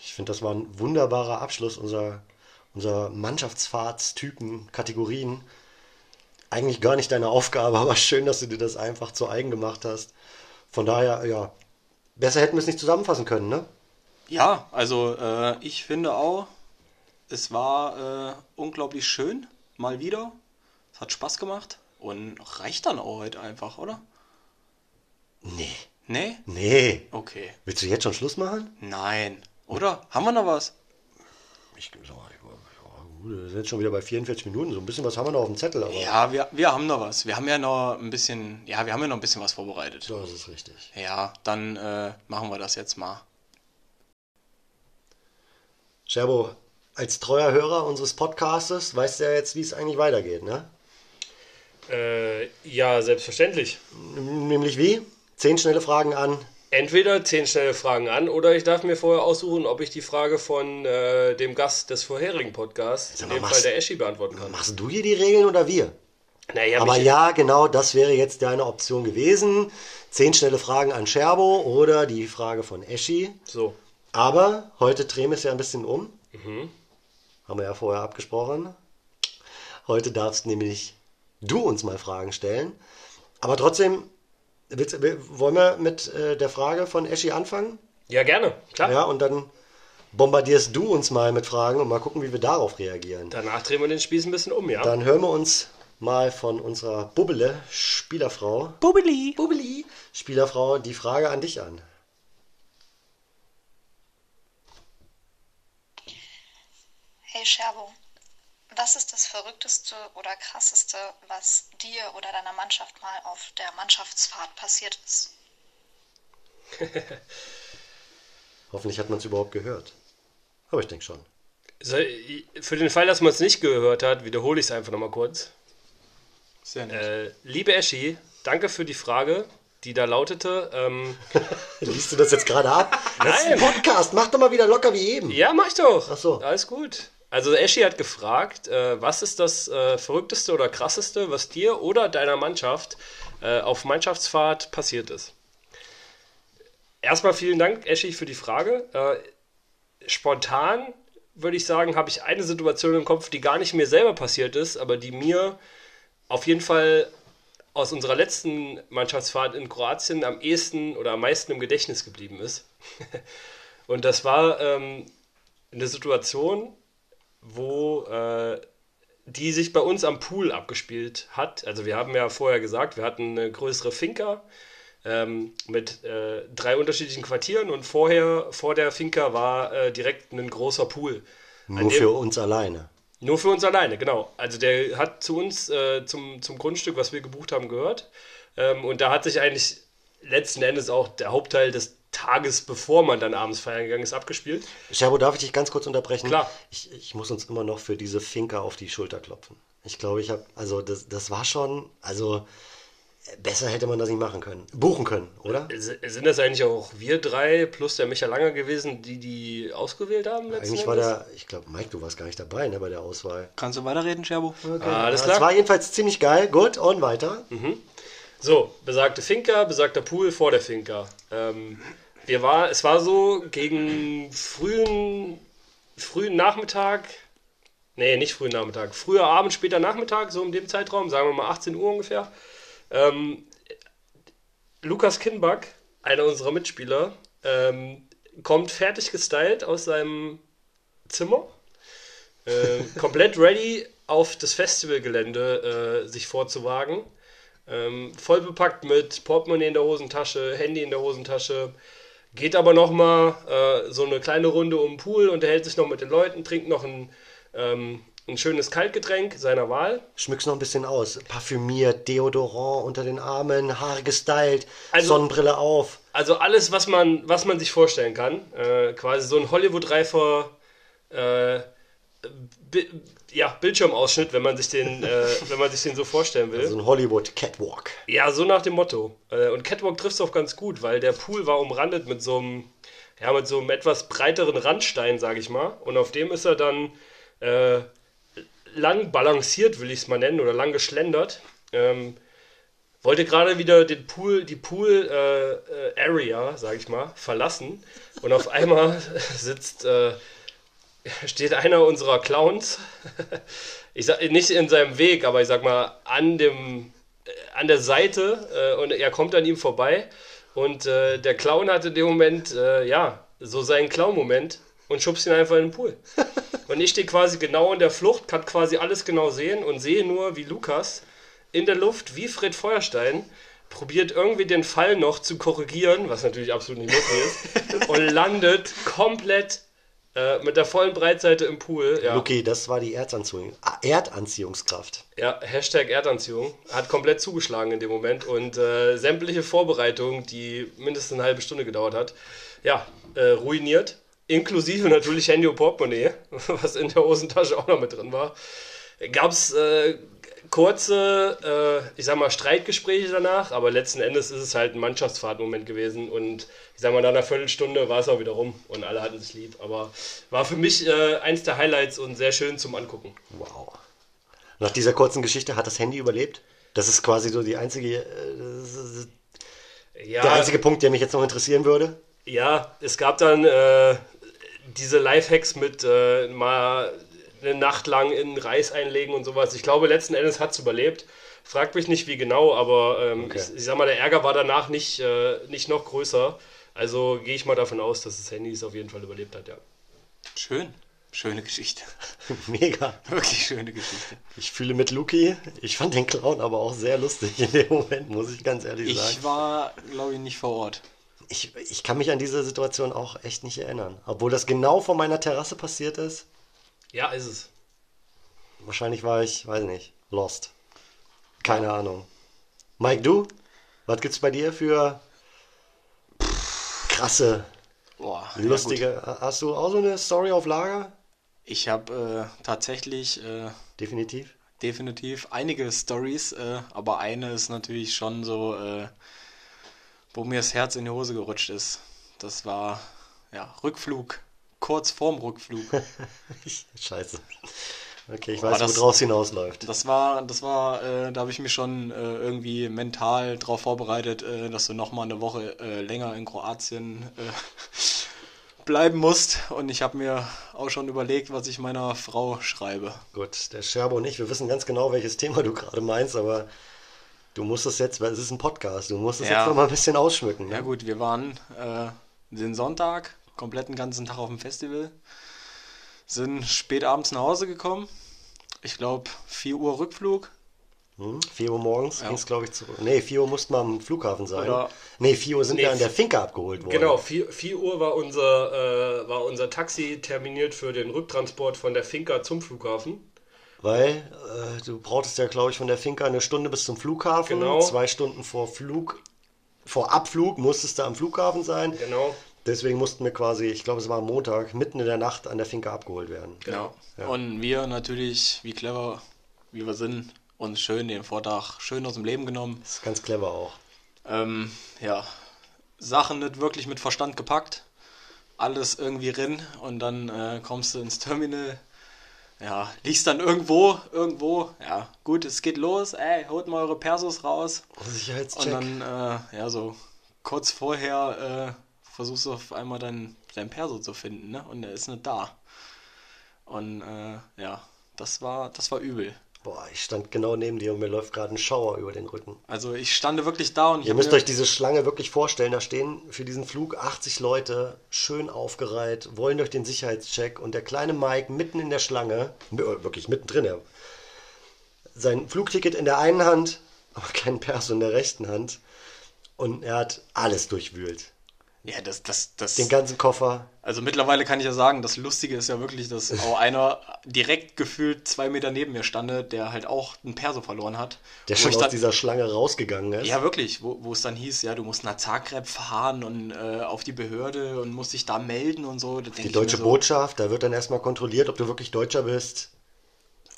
Ich finde, das war ein wunderbarer Abschluss unserer, unserer Mannschaftsfahrtstypen, Kategorien. Eigentlich gar nicht deine Aufgabe, aber schön, dass du dir das einfach zu eigen gemacht hast. Von daher, ja, besser hätten wir es nicht zusammenfassen können, ne? Ja, also äh, ich finde auch, es war äh, unglaublich schön, mal wieder. Es hat Spaß gemacht und reicht dann auch heute einfach, oder? Nee. Nee? Nee. Okay. Willst du jetzt schon Schluss machen? Nein. Oder? Haben wir noch was? Ich, gut, wir sind jetzt schon wieder bei 44 Minuten. So ein bisschen was haben wir noch auf dem Zettel, aber Ja, wir, wir haben noch was. Wir haben ja noch ein bisschen, ja, wir haben ja noch ein bisschen was vorbereitet. das ist richtig. Ja, dann äh, machen wir das jetzt mal. Scherbo, als treuer Hörer unseres Podcastes weißt du ja jetzt, wie es eigentlich weitergeht, ne? Äh, ja, selbstverständlich. Nämlich wie? Zehn schnelle Fragen an. Entweder zehn schnelle Fragen an oder ich darf mir vorher aussuchen, ob ich die Frage von äh, dem Gast des vorherigen Podcasts, in dem machst- Fall der Eschi, beantworten kann. Machst du hier die Regeln oder wir? Na, ich hab Aber ja, genau, das wäre jetzt deine Option gewesen. Zehn schnelle Fragen an Scherbo oder die Frage von Eschi. So. Aber heute drehen wir es ja ein bisschen um. Mhm. Haben wir ja vorher abgesprochen. Heute darfst nämlich du uns mal Fragen stellen. Aber trotzdem, willst, will- wollen wir mit äh, der Frage von Eschi anfangen? Ja, gerne. Klar. Ja, und dann bombardierst du uns mal mit Fragen und mal gucken, wie wir darauf reagieren. Danach drehen wir den Spieß ein bisschen um, ja? Dann hören wir uns mal von unserer Bubbele, Spielerfrau, Bubbeli! Bubbeli, Spielerfrau, die Frage an dich an. Hey Scherbo, was ist das Verrückteste oder Krasseste, was dir oder deiner Mannschaft mal auf der Mannschaftsfahrt passiert ist? Hoffentlich hat man es überhaupt gehört. Aber ich denke schon. So, für den Fall, dass man es nicht gehört hat, wiederhole ich es einfach nochmal kurz. Sehr nett. Äh, liebe Eschi, danke für die Frage, die da lautete. Ähm, Liest du das jetzt gerade ab? Das ist ein Nein. Podcast, mach doch mal wieder locker wie eben. ja, mach ich doch. Ach so. Alles gut. Also Eschi hat gefragt, äh, was ist das äh, Verrückteste oder Krasseste, was dir oder deiner Mannschaft äh, auf Mannschaftsfahrt passiert ist? Erstmal vielen Dank, Eschi, für die Frage. Äh, spontan würde ich sagen, habe ich eine Situation im Kopf, die gar nicht mir selber passiert ist, aber die mir auf jeden Fall aus unserer letzten Mannschaftsfahrt in Kroatien am ehesten oder am meisten im Gedächtnis geblieben ist. Und das war ähm, eine Situation, wo äh, die sich bei uns am Pool abgespielt hat. Also wir haben ja vorher gesagt, wir hatten eine größere Finca ähm, mit äh, drei unterschiedlichen Quartieren und vorher, vor der Finca war äh, direkt ein großer Pool. Nur dem- für uns alleine. nur für uns alleine, genau. Also der hat zu uns, äh, zum, zum Grundstück, was wir gebucht haben, gehört. Ähm, und da hat sich eigentlich letzten Endes auch der Hauptteil des Tages, bevor man dann abends feiern gegangen ist, abgespielt. Scherbo, darf ich dich ganz kurz unterbrechen? Klar. Ich, ich muss uns immer noch für diese Finca auf die Schulter klopfen. Ich glaube, ich habe, also das, das war schon, also äh, besser hätte man das nicht machen können. Buchen können, oder? S- Sind das eigentlich auch wir drei plus der Micha Langer gewesen, die die ausgewählt haben letzten Eigentlich war der, ich glaube, Mike, du warst gar nicht dabei ne, bei der Auswahl. Kannst du weiterreden, Scherbo? Ah, alles Ja, klar. Es war jedenfalls ziemlich geil. Gut, und weiter. So, besagte Finca, besagter Pool vor der Finca. Ähm, wir war, es war so gegen frühen, frühen Nachmittag, nee, nicht frühen Nachmittag, früher Abend, später Nachmittag, so in dem Zeitraum, sagen wir mal 18 Uhr ungefähr. Ähm, Lukas Kinback, einer unserer Mitspieler, ähm, kommt fertig gestylt aus seinem Zimmer, äh, komplett ready auf das Festivalgelände äh, sich vorzuwagen. Ähm, voll bepackt mit Portemonnaie in der Hosentasche, Handy in der Hosentasche. Geht aber nochmal äh, so eine kleine Runde um den Pool, unterhält sich noch mit den Leuten, trinkt noch ein, ähm, ein schönes Kaltgetränk seiner Wahl. Schmück's noch ein bisschen aus. Parfümiert, Deodorant unter den Armen, Haare gestylt, Also- Sonnenbrille auf. Also alles, was man, was man sich vorstellen kann. Äh, quasi so ein Hollywood-reifer äh, ja, Bildschirmausschnitt, wenn man sich den, äh, wenn man sich den so vorstellen will. So ein Hollywood Catwalk. Ja, so nach dem Motto. Äh, Und Catwalk trifft es auch ganz gut, weil der Pool war umrandet mit so einem, ja, mit so einem etwas breiteren Randstein, sage ich mal. Und auf dem ist er dann äh, lang balanciert, will ich es mal nennen, oder lang geschlendert. Ähm, wollte gerade wieder den Pool, die Pool äh, äh, Area, sage ich mal, verlassen. Und auf einmal sitzt, äh, steht einer unserer Clowns, ich sag nicht in seinem Weg, aber ich sag mal an dem äh, an der Seite äh, und er kommt an ihm vorbei und äh, der Clown hat in dem Moment äh, ja so seinen Clown-Moment und schubst ihn einfach in den Pool. Und ich stehe quasi genau in der Flucht, kann quasi alles genau sehen und sehe nur, wie Lukas in der Luft, wie Fred Feuerstein, probiert irgendwie den Fall noch zu korrigieren, was natürlich absolut nicht möglich ist, und landet komplett äh, mit der vollen Breitseite im Pool. Ja. Luki, das war die Erdanziehung, ah, Erdanziehungskraft. Ja, Hashtag Erdanziehung hat komplett zugeschlagen in dem Moment und äh, sämtliche Vorbereitungen, die mindestens eine halbe Stunde gedauert hat, ja, äh, ruiniert. Inklusive natürlich Handy und Portemonnaie, was in der Hosentasche auch noch mit drin war. Gab es äh, kurze, äh, ich sag mal, Streitgespräche danach, aber letzten Endes ist es halt ein Mannschaftsfahrtmoment gewesen und ich sag mal, nach einer Viertelstunde war es auch wieder rum und alle hatten es lieb. Aber war für mich äh, eins der Highlights und sehr schön zum Angucken. Wow. Nach dieser kurzen Geschichte hat das Handy überlebt. Das ist quasi so die einzige, äh, Ja, der einzige Punkt, der mich jetzt noch interessieren würde. Ja, es gab dann äh, diese Lifehacks mit äh, mal eine Nacht lang in Reis einlegen und sowas. Ich glaube, letzten Endes hat es überlebt. Fragt mich nicht, wie genau, aber ähm, Okay. ich, ich sag mal, der Ärger war danach nicht, äh, nicht noch größer. Also gehe ich mal davon aus, dass das Handy es auf jeden Fall überlebt hat, ja. Schön. Schöne Geschichte. Mega. Wirklich schöne Geschichte. Ich fühle mit Luki. Ich fand den Clown aber auch sehr lustig in dem Moment, muss ich ganz ehrlich sagen. Ich war, glaube ich, nicht vor Ort. Ich, ich kann mich an diese Situation auch echt nicht erinnern. Obwohl das genau vor meiner Terrasse passiert ist. Ja, ist es. Wahrscheinlich war ich, weiß nicht, lost. Keine Ahnung. Mike, du? Was gibt's bei dir für krasse, Boah, lustige. Hast du auch so eine Story auf Lager? Ich habe äh, tatsächlich äh, Definitiv. definitiv einige Stories, äh, aber eine ist natürlich schon so, äh, wo mir das Herz in die Hose gerutscht ist. Das war ja Rückflug, kurz vorm Rückflug. Scheiße. Okay, ich Aber weiß, das- woraus hinausläuft. Das war, das war, äh, da habe ich mich schon äh, irgendwie mental darauf vorbereitet, äh, dass du noch mal eine Woche äh, länger in Kroatien äh, bleiben musst. Und ich habe mir auch schon überlegt, was ich meiner Frau schreibe. Gut, der Scherbo und ich, wir wissen ganz genau, welches Thema du gerade meinst, aber du musst es jetzt, weil es ist ein Podcast, du musst es Ja. jetzt noch mal ein bisschen ausschmücken. ne? Ja gut, wir waren äh, den Sonntag, komplett den ganzen Tag auf dem Festival, sind spät abends nach Hause gekommen. Ich glaube 4 Uhr Rückflug. Hm? 4 Uhr morgens Ja. ging es, glaube ich, zurück. Nee, 4 Uhr mussten wir am Flughafen sein. Oder- nee, 4 Uhr sind Nee, wir an der Finca abgeholt worden. Genau, 4, 4 Uhr war unser, äh, war unser Taxi terminiert für den Rücktransport von der Finca zum Flughafen. Weil äh, du brauchtest ja, glaube ich, von der Finca eine Stunde bis zum Flughafen. Genau. Zwei Stunden vor Flug, vor Abflug musstest du am Flughafen sein. Genau. Deswegen mussten wir quasi, ich glaube, es war am Montag, mitten in der Nacht an der Finca abgeholt werden. Genau. Ja. Und wir natürlich, wie clever wie wir sind, uns schön den Vortag schön aus dem Leben genommen. Das ist ganz clever auch. Ähm, ja, Sachen nicht wirklich mit Verstand gepackt. Alles irgendwie rin und dann äh, kommst du ins Terminal. Ja, liegst dann irgendwo, irgendwo. Ja, gut, es geht los. Ey, holt mal eure Persos raus. Und Sicherheitscheck. dann, äh, ja, so kurz vorher äh, versuchst du auf einmal dein, dein Perso zu finden, ne? Und er ist nicht da. Und äh, ja, das war, das war übel. Boah, ich stand genau neben dir und mir läuft gerade ein Schauer über den Rücken. Also ich stand wirklich da und ich Ihr müsst mir- euch diese Schlange wirklich vorstellen. Da stehen für diesen Flug 80 Leute, schön aufgereiht, wollen durch den Sicherheitscheck und der kleine Mike mitten in der Schlange, äh, wirklich mittendrin, er, sein Flugticket in der einen Hand, aber kein Perso in der rechten Hand. Und er hat alles durchwühlt. Ja, das, das, das. Den ganzen Koffer. Also mittlerweile kann ich ja sagen, das Lustige ist ja wirklich, dass auch einer direkt gefühlt zwei Meter neben mir stande, der halt auch einen Perso verloren hat. Der schon aus dann- dieser Schlange rausgegangen ist. Ja, wirklich, wo, wo es dann hieß, ja, du musst nach Zagreb fahren und äh, auf die Behörde und musst dich da melden und so. Die deutsche so, Botschaft, da wird dann erstmal kontrolliert, ob du wirklich Deutscher bist.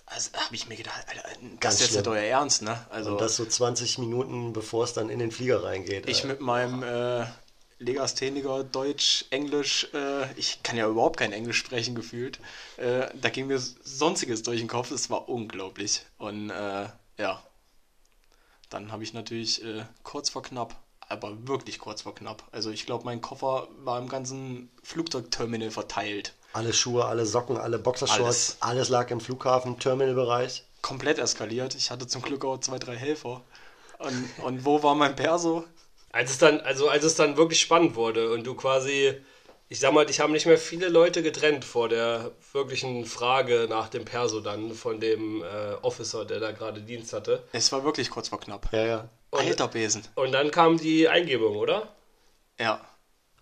Also habe ich mir gedacht, Alter, das Ganz ist jetzt nicht euer Ernst, ne? Also Und das so 20 Minuten, bevor es dann in den Flieger reingeht. ich Äh, mit meinem äh, Legastheniker Deutsch, Englisch, äh, ich kann ja überhaupt kein Englisch sprechen gefühlt. Äh, da ging mir Sonstiges durch den Kopf, es war unglaublich. Und äh, ja, dann habe ich natürlich äh, kurz vor knapp, aber wirklich kurz vor knapp. Also ich glaube, mein Koffer war im ganzen Flugzeugterminal verteilt. Alle Schuhe, alle Socken, alle Boxershorts, Alles. alles, lag im Flughafen-Terminal-Bereich. Komplett eskaliert. Ich hatte zum Glück auch zwei, drei Helfer. Und, und wo war mein Perso? Als es dann, also als es dann wirklich spannend wurde und du quasi, ich sag mal, dich haben nicht mehr viele Leute getrennt vor der wirklichen Frage nach dem Perso dann von dem äh, Officer, der da gerade Dienst hatte. Es war wirklich kurz vor knapp. Ja, ja. Alter Besen. Und dann kam die Eingebung, oder? Ja.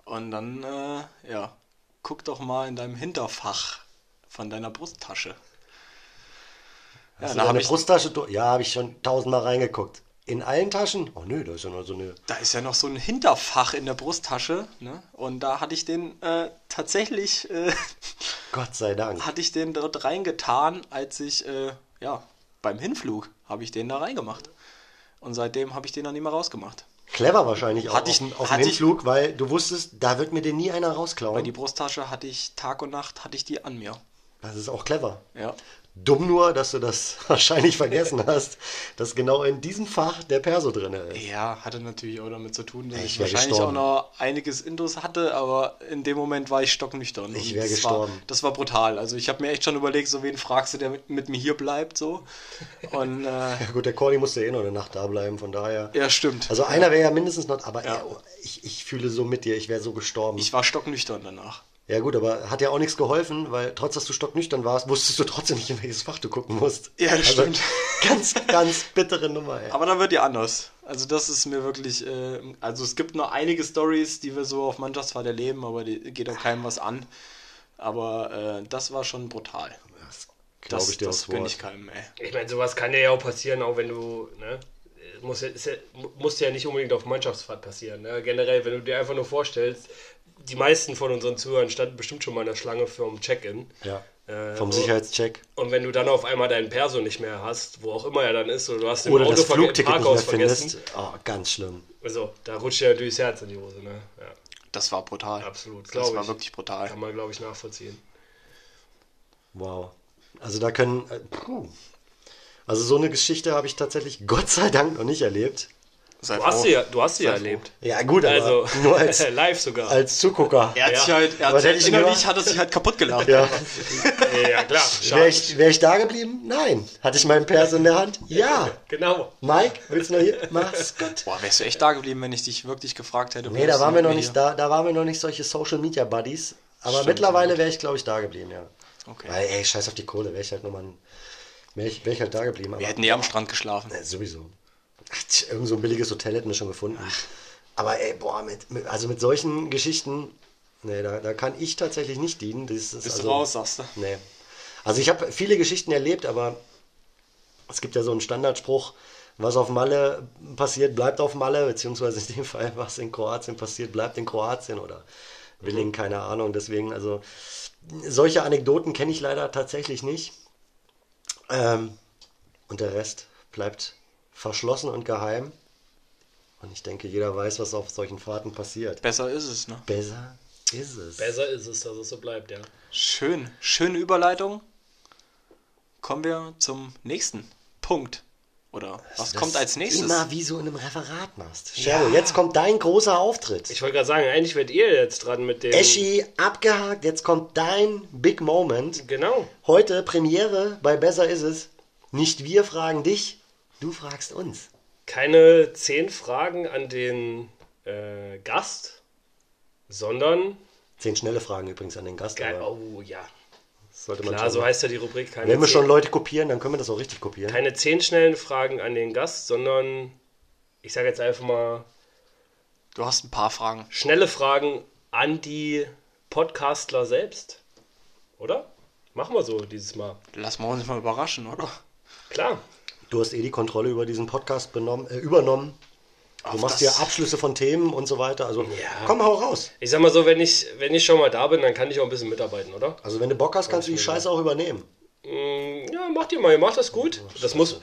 Und dann, äh, ja, guck doch mal in deinem Hinterfach von deiner Brusttasche. Ja, Hast du da habe deine ich, Brusttasche? du- Ja, habe ich schon tausendmal reingeguckt. In allen Taschen? Oh nö, da ist ja noch so eine. da ist ja noch so ein Hinterfach in der Brusttasche, ne? Und da hatte ich den äh, tatsächlich, äh, Gott sei Dank. hatte ich den dort reingetan, als ich, äh, ja, beim Hinflug habe ich den da reingemacht. Und seitdem habe ich den dann nicht mehr rausgemacht. Clever wahrscheinlich auch Hatte auf, ich- dem- auf dem hatte ich- Hinflug, weil du wusstest, da wird mir den nie einer Weil rausklauen. die Brusttasche hatte ich Tag und Nacht, hatte ich die an mir. Das ist auch clever. Ja. Dumm nur, dass du das wahrscheinlich vergessen hast, dass genau in diesem Fach der Perso drin ist. Ja, hatte natürlich auch damit zu tun, dass Ich ich, wahrscheinlich gestorben. auch noch einiges Intus hatte, aber in dem Moment war ich stocknüchtern. Ich Und wär das gestorben. War, das war brutal. Also ich habe mir echt schon überlegt, so wen fragst du, der mit, mit mir hier bleibt, so. Und äh, Ja gut, der Cordy musste eh noch eine Nacht da bleiben, von daher. ja, stimmt. Also einer wäre ja mindestens noch, aber Ja. ey, ich, ich fühle so mit dir, ich wäre so gestorben. ich war stocknüchtern danach. Ja gut, aber hat ja auch nichts geholfen, weil trotz dass du stocknüchtern warst, wusstest du trotzdem nicht, in welches Fach du gucken musst. Ja, das also, stimmt. Ganz, ganz bittere Nummer, ey. Aber dann wird die anders. Also das ist mir wirklich, äh, also es gibt noch einige Stories, die wir so auf Mannschaftsfahrt erleben, aber die geht auch keinem was an. Aber äh, das war schon brutal. Das glaube Das, ich dir das gönne ich keinem, ey. Ich meine, sowas kann dir ja auch passieren, auch wenn du, ne? Muss ja, ist ja, muss ja nicht unbedingt auf Mannschaftsfahrt passieren. Ne? Generell, wenn du dir einfach nur vorstellst, die meisten von unseren Zuhörern standen bestimmt schon mal in der Schlange für ein Check-in. Ja. Äh, Vom Sicherheitscheck. Und wenn du dann auf einmal deinen Perso nicht mehr hast, wo auch immer er dann ist, oder du hast den Oder Auto das Flugticket nicht mehr Parkhaus vergessen. findest. Oh, ganz schlimm. Also, da rutscht dir natürlich das Herz in die Hose, ne? Ja, Das war brutal. absolut. Das war ich. wirklich brutal. Kann man, glaube ich, nachvollziehen. Wow. Also da können. Äh, puh. Also so eine Geschichte habe ich tatsächlich Gott sei Dank noch nicht erlebt. Sei Du hast sie ja, du hast sie ja erlebt. Ja gut, aber Also, nur als, live sogar. als Zugucker. Er hat Ja. sich halt, er Aber hat hätte sich ich innerlich hat er sich halt kaputt gelacht. Ja. ja, klar. Wäre ich, wär ich da geblieben? Nein. Hatte ich meinen Perso in der Hand? Ja. Genau. Mike, willst du noch hier? Mach's gut. Boah, wärst du echt da geblieben, wenn ich dich wirklich gefragt hätte? Nee, da waren wir noch nicht da, da waren wir noch nicht solche Social Media Buddies. Aber Stimmt, mittlerweile wäre ich, glaube ich, da geblieben, ja. Okay. Weil, ey, scheiß auf die Kohle, wäre ich halt nochmal wäre ich, wär ich halt da geblieben. Wir hätten eh am Strand geschlafen. Ja, sowieso. Ach, irgend so ein billiges Hotel hätten wir schon gefunden. Aber ey, boah, mit, mit, also mit solchen Geschichten, nee, da, da kann ich tatsächlich nicht dienen. Das ist Bist also, du raus, sagst du? Nee. Also ich habe viele Geschichten erlebt, aber es gibt ja so einen Standardspruch, was auf Malle passiert, bleibt auf Malle, beziehungsweise in dem Fall, was in Kroatien passiert, bleibt in Kroatien oder Willingen, keine Ahnung. Deswegen, also solche Anekdoten kenne ich leider tatsächlich nicht. Ähm, und der Rest bleibt verschlossen und geheim. Und ich denke, jeder weiß, was auf solchen Fahrten passiert. Besser ist es, ne? Besser ist es. Besser ist es, dass es so bleibt, ja. Schön. Schöne Überleitung. Kommen wir zum nächsten Punkt. Oder was Das kommt als nächstes? Immer wie so in einem Referat machst. Cheryl, jetzt kommt dein großer Auftritt. Ich wollte gerade sagen, eigentlich werdet ihr jetzt dran mit dem. Eschi, abgehakt, jetzt kommt dein Big Moment. Genau. Heute Premiere bei Besser ist es. Nicht wir fragen dich, du fragst uns. Keine zehn Fragen an den äh, Gast, sondern. Zehn schnelle Fragen übrigens an den Gast. Geil. aber Oh ja. sollte man Klar, so heißt ja die Rubrik. Keine Wenn wir schon Leute kopieren, dann können wir das auch richtig kopieren. keine zehn schnellen Fragen an den Gast, sondern ich sage jetzt einfach mal Du hast ein paar Fragen. schnelle Fragen an die Podcastler selbst. Oder? Machen wir so dieses Mal. Lassen wir uns mal überraschen, oder? Klar. Du hast eh die Kontrolle über diesen Podcast benommen, äh, übernommen. Du machst dir Abschlüsse von Themen und so weiter. Also komm, hau raus. Ich sag mal so, wenn ich, wenn ich schon mal da bin, dann kann ich auch ein bisschen mitarbeiten, oder? Also wenn du Bock hast, kannst du die Scheiße auch übernehmen. Mm, Ja, macht ihr mal, ihr macht das gut. Das muss,